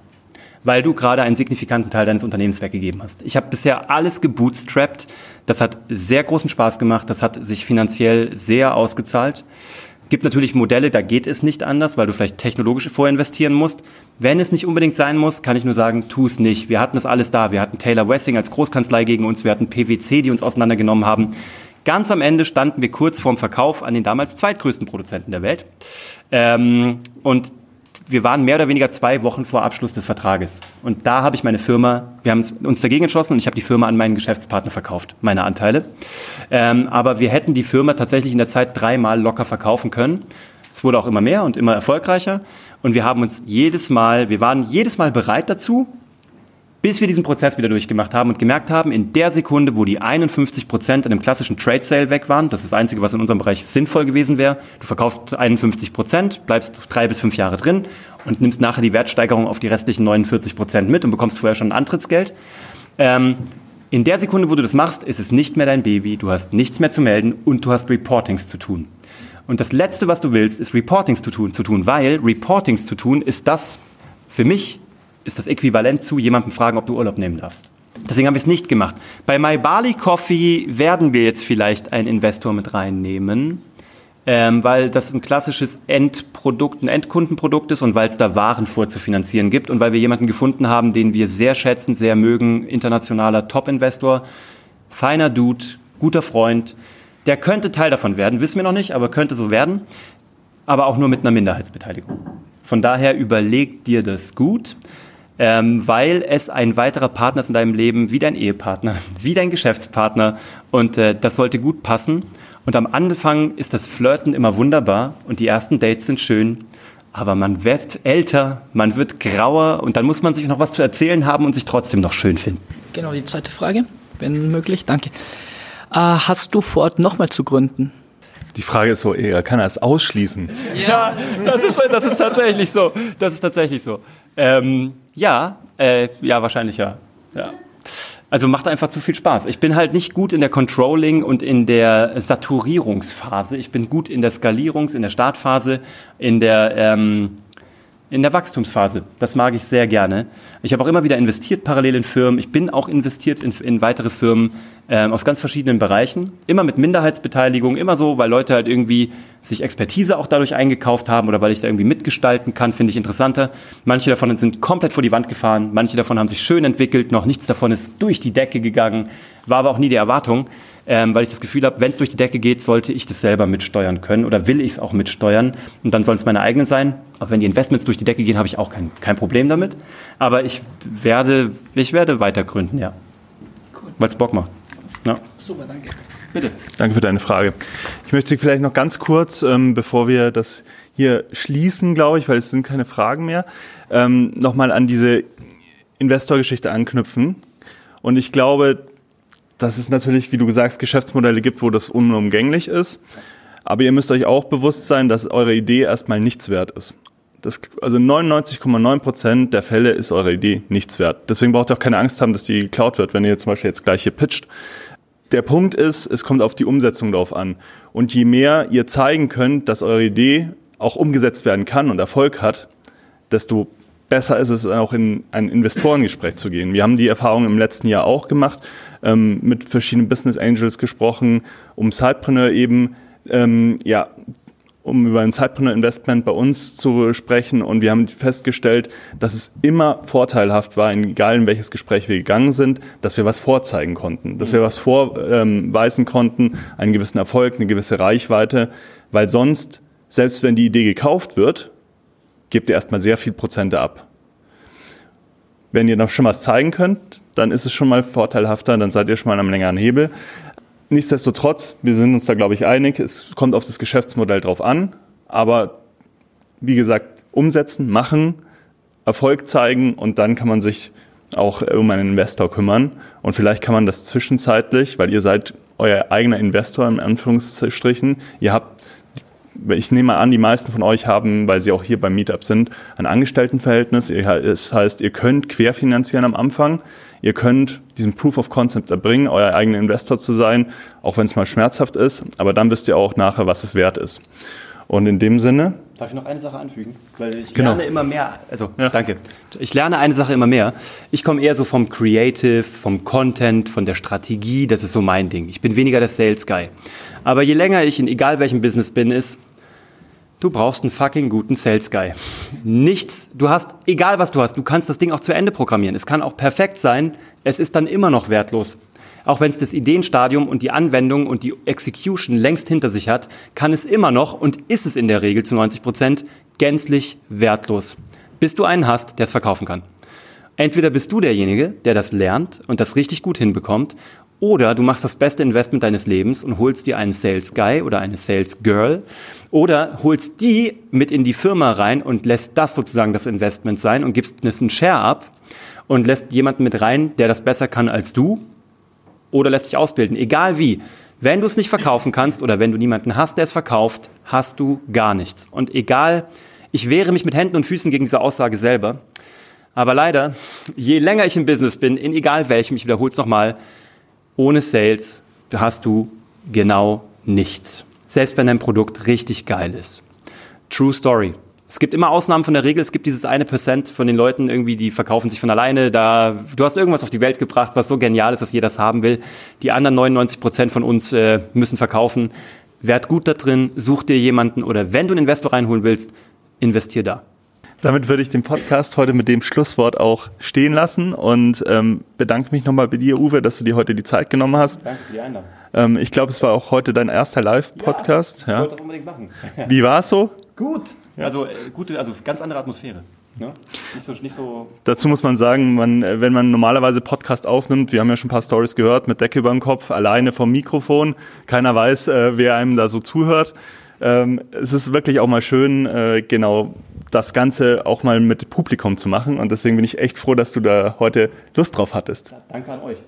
weil du gerade einen signifikanten Teil deines Unternehmens weggegeben hast. Ich habe bisher alles gebootstrapped. Das hat sehr großen Spaß gemacht. Das hat sich finanziell sehr ausgezahlt. Gibt natürlich Modelle, da geht es nicht anders, weil du vielleicht technologisch vorinvestieren musst. Wenn es nicht unbedingt sein muss, kann ich nur sagen, tu es nicht. Wir hatten das alles da. Wir hatten Taylor Wessing als Großkanzlei gegen uns, wir hatten PwC, die uns auseinandergenommen haben. Ganz am Ende standen wir kurz vorm Verkauf an den damals zweitgrößten Produzenten der Welt. Ähm, und wir waren mehr oder weniger zwei Wochen vor Abschluss des Vertrages. Und da habe ich meine Firma, wir haben uns dagegen entschlossen und ich habe die Firma an meinen Geschäftspartner verkauft, meine Anteile. Ähm, aber wir hätten die Firma tatsächlich in der Zeit dreimal locker verkaufen können. Es wurde auch immer mehr und immer erfolgreicher. Und wir haben uns jedes Mal, wir waren jedes Mal bereit dazu, bis wir diesen Prozess wieder durchgemacht haben und gemerkt haben, in der Sekunde, wo die 51 Prozent an dem klassischen Trade Sale weg waren, das ist das Einzige, was in unserem Bereich sinnvoll gewesen wäre, du verkaufst 51 Prozent, bleibst drei bis fünf Jahre drin und nimmst nachher die Wertsteigerung auf die restlichen 49 Prozent mit und bekommst vorher schon ein Antrittsgeld. Ähm, in der Sekunde, wo du das machst, ist es nicht mehr dein Baby, du hast nichts mehr zu melden und du hast Reportings zu tun. Und das Letzte, was du willst, ist Reportings zu tun, zu tun weil Reportings zu tun ist das für mich ist das äquivalent zu jemandem fragen, ob du Urlaub nehmen darfst. Deswegen haben wir es nicht gemacht. Bei My Barley Coffee werden wir jetzt vielleicht einen Investor mit reinnehmen, ähm, weil das ein klassisches Endprodukt, ein Endkundenprodukt ist und weil es da Waren vorzufinanzieren gibt und weil wir jemanden gefunden haben, den wir sehr schätzen, sehr mögen, internationaler Top-Investor, feiner Dude, guter Freund. Der könnte Teil davon werden, wissen wir noch nicht, aber könnte so werden, aber auch nur mit einer Minderheitsbeteiligung. Von daher überleg dir das gut ähm, weil es ein weiterer Partner ist in deinem Leben, wie dein Ehepartner, wie dein Geschäftspartner und äh, das sollte gut passen. Und am Anfang ist das Flirten immer wunderbar und die ersten Dates sind schön aber man wird älter, man wird grauer und dann muss man sich noch was zu erzählen haben und sich trotzdem noch schön finden. Genau, die zweite Frage, wenn möglich. Danke. Äh, hast du vor, nochmal zu gründen? Die Frage ist so eher, kann er es ausschließen? Ja, das ist, das ist tatsächlich so. Das ist tatsächlich so. Ähm, ja, äh, ja, wahrscheinlich ja. ja. Also macht einfach zu viel Spaß. Ich bin halt nicht gut in der Controlling und in der Saturierungsphase. Ich bin gut in der Skalierungs-, in der Startphase, in der ähm, in der Wachstumsphase. Das mag ich sehr gerne. Ich habe auch immer wieder investiert parallel in Firmen. Ich bin auch investiert in, in weitere Firmen ähm, aus ganz verschiedenen Bereichen. Immer mit Minderheitsbeteiligung, immer so, weil Leute halt irgendwie sich Expertise auch dadurch eingekauft haben oder weil ich da irgendwie mitgestalten kann, finde ich interessanter. Manche davon sind komplett vor die Wand gefahren, manche davon haben sich schön entwickelt, noch nichts davon ist durch die Decke gegangen, war aber auch nie die Erwartung ähm, weil ich das Gefühl habe, wenn es durch die Decke geht, sollte ich das selber mitsteuern können oder will ich es auch mitsteuern und dann sollen es meine eigenen sein. Auch wenn die Investments durch die Decke gehen, habe ich auch kein, kein Problem damit. Aber ich werde, ich werde weiter gründen, ja. Cool. Weil es Bock macht. Ja. Super, danke. Bitte. Danke für deine Frage. Ich möchte vielleicht noch ganz kurz, ähm, bevor wir das hier schließen, glaube ich, weil es sind keine Fragen mehr, ähm, nochmal an diese Investorgeschichte anknüpfen. Und ich glaube, dass es natürlich, wie du gesagt hast, Geschäftsmodelle gibt, wo das unumgänglich ist. Aber ihr müsst euch auch bewusst sein, dass eure Idee erstmal nichts wert ist. Das, also 99,9 Prozent der Fälle ist eure Idee nichts wert. Deswegen braucht ihr auch keine Angst haben, dass die geklaut wird, wenn ihr zum Beispiel jetzt gleich hier pitcht. Der Punkt ist, es kommt auf die Umsetzung drauf an. Und je mehr ihr zeigen könnt, dass eure Idee auch umgesetzt werden kann und Erfolg hat, desto besser ist es auch in ein Investorengespräch zu gehen. Wir haben die Erfahrung im letzten Jahr auch gemacht, ähm, mit verschiedenen Business Angels gesprochen, um Sidepreneur eben, ähm, ja, um über ein Sidepreneur Investment bei uns zu sprechen. Und wir haben festgestellt, dass es immer vorteilhaft war, egal in welches Gespräch wir gegangen sind, dass wir was vorzeigen konnten, dass wir was vorweisen konnten, einen gewissen Erfolg, eine gewisse Reichweite, weil sonst, selbst wenn die Idee gekauft wird, gebt ihr erstmal sehr viel Prozente ab. Wenn ihr noch schon was zeigen könnt, dann ist es schon mal vorteilhafter, dann seid ihr schon mal am längeren Hebel. Nichtsdestotrotz, wir sind uns da, glaube ich, einig, es kommt auf das Geschäftsmodell drauf an, aber wie gesagt, umsetzen, machen, Erfolg zeigen und dann kann man sich auch um einen Investor kümmern. Und vielleicht kann man das zwischenzeitlich, weil ihr seid euer eigener Investor in Anführungsstrichen, ihr habt ich nehme an, die meisten von euch haben, weil sie auch hier beim Meetup sind, ein Angestelltenverhältnis. Das heißt, ihr könnt querfinanzieren am Anfang. Ihr könnt diesen Proof of Concept erbringen, euer eigener Investor zu sein, auch wenn es mal schmerzhaft ist. Aber dann wisst ihr auch nachher, was es wert ist. Und in dem Sinne. Darf ich noch eine Sache anfügen? Weil ich genau. lerne immer mehr. Also, ja. danke. Ich lerne eine Sache immer mehr. Ich komme eher so vom Creative, vom Content, von der Strategie. Das ist so mein Ding. Ich bin weniger der Sales Guy. Aber je länger ich in egal welchem Business bin, ist, Du brauchst einen fucking guten Sales Guy. Nichts, du hast, egal was du hast, du kannst das Ding auch zu Ende programmieren. Es kann auch perfekt sein, es ist dann immer noch wertlos. Auch wenn es das Ideenstadium und die Anwendung und die Execution längst hinter sich hat, kann es immer noch und ist es in der Regel zu 90 Prozent gänzlich wertlos. Bis du einen hast, der es verkaufen kann. Entweder bist du derjenige, der das lernt und das richtig gut hinbekommt, oder du machst das beste Investment deines Lebens und holst dir einen Sales Guy oder eine Sales Girl oder holst die mit in die Firma rein und lässt das sozusagen das Investment sein und gibst einen Share ab und lässt jemanden mit rein, der das besser kann als du oder lässt dich ausbilden. Egal wie. Wenn du es nicht verkaufen kannst oder wenn du niemanden hast, der es verkauft, hast du gar nichts. Und egal, ich wehre mich mit Händen und Füßen gegen diese Aussage selber. Aber leider, je länger ich im Business bin, in egal welchem, ich wiederhole es nochmal, ohne Sales hast du genau nichts. Selbst wenn dein Produkt richtig geil ist. True Story. Es gibt immer Ausnahmen von der Regel. Es gibt dieses eine Prozent von den Leuten irgendwie, die verkaufen sich von alleine. Da, du hast irgendwas auf die Welt gebracht, was so genial ist, dass jeder das haben will. Die anderen 99 Prozent von uns äh, müssen verkaufen. Werd gut da drin, such dir jemanden oder wenn du einen Investor reinholen willst, investier da. Damit würde ich den Podcast heute mit dem Schlusswort auch stehen lassen und ähm, bedanke mich nochmal bei dir, Uwe, dass du dir heute die Zeit genommen hast. Danke für die Einladung. Ähm, ich glaube, es war auch heute dein erster Live-Podcast. Ja, ich wollte das unbedingt machen. Wie war es so? Gut. Also, äh, gute, also ganz andere Atmosphäre. Ne? Nicht so, nicht so Dazu muss man sagen, man, äh, wenn man normalerweise Podcast aufnimmt, wir haben ja schon ein paar Stories gehört, mit Decke über dem Kopf, alleine vom Mikrofon, keiner weiß, äh, wer einem da so zuhört. Ähm, es ist wirklich auch mal schön, äh, genau das Ganze auch mal mit Publikum zu machen. Und deswegen bin ich echt froh, dass du da heute Lust drauf hattest. Ja, danke an euch.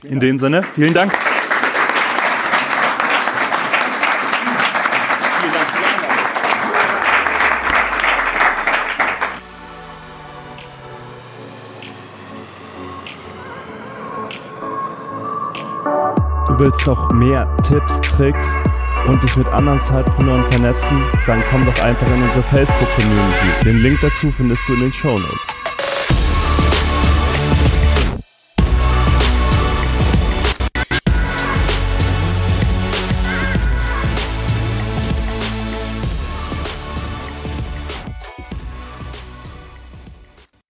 Vielen In dem Sinne, vielen Dank. Du willst noch mehr Tipps, Tricks und dich mit anderen Zeitpreneuren vernetzen, dann komm doch einfach in unsere Facebook-Community. Den Link dazu findest du in den Show Notes.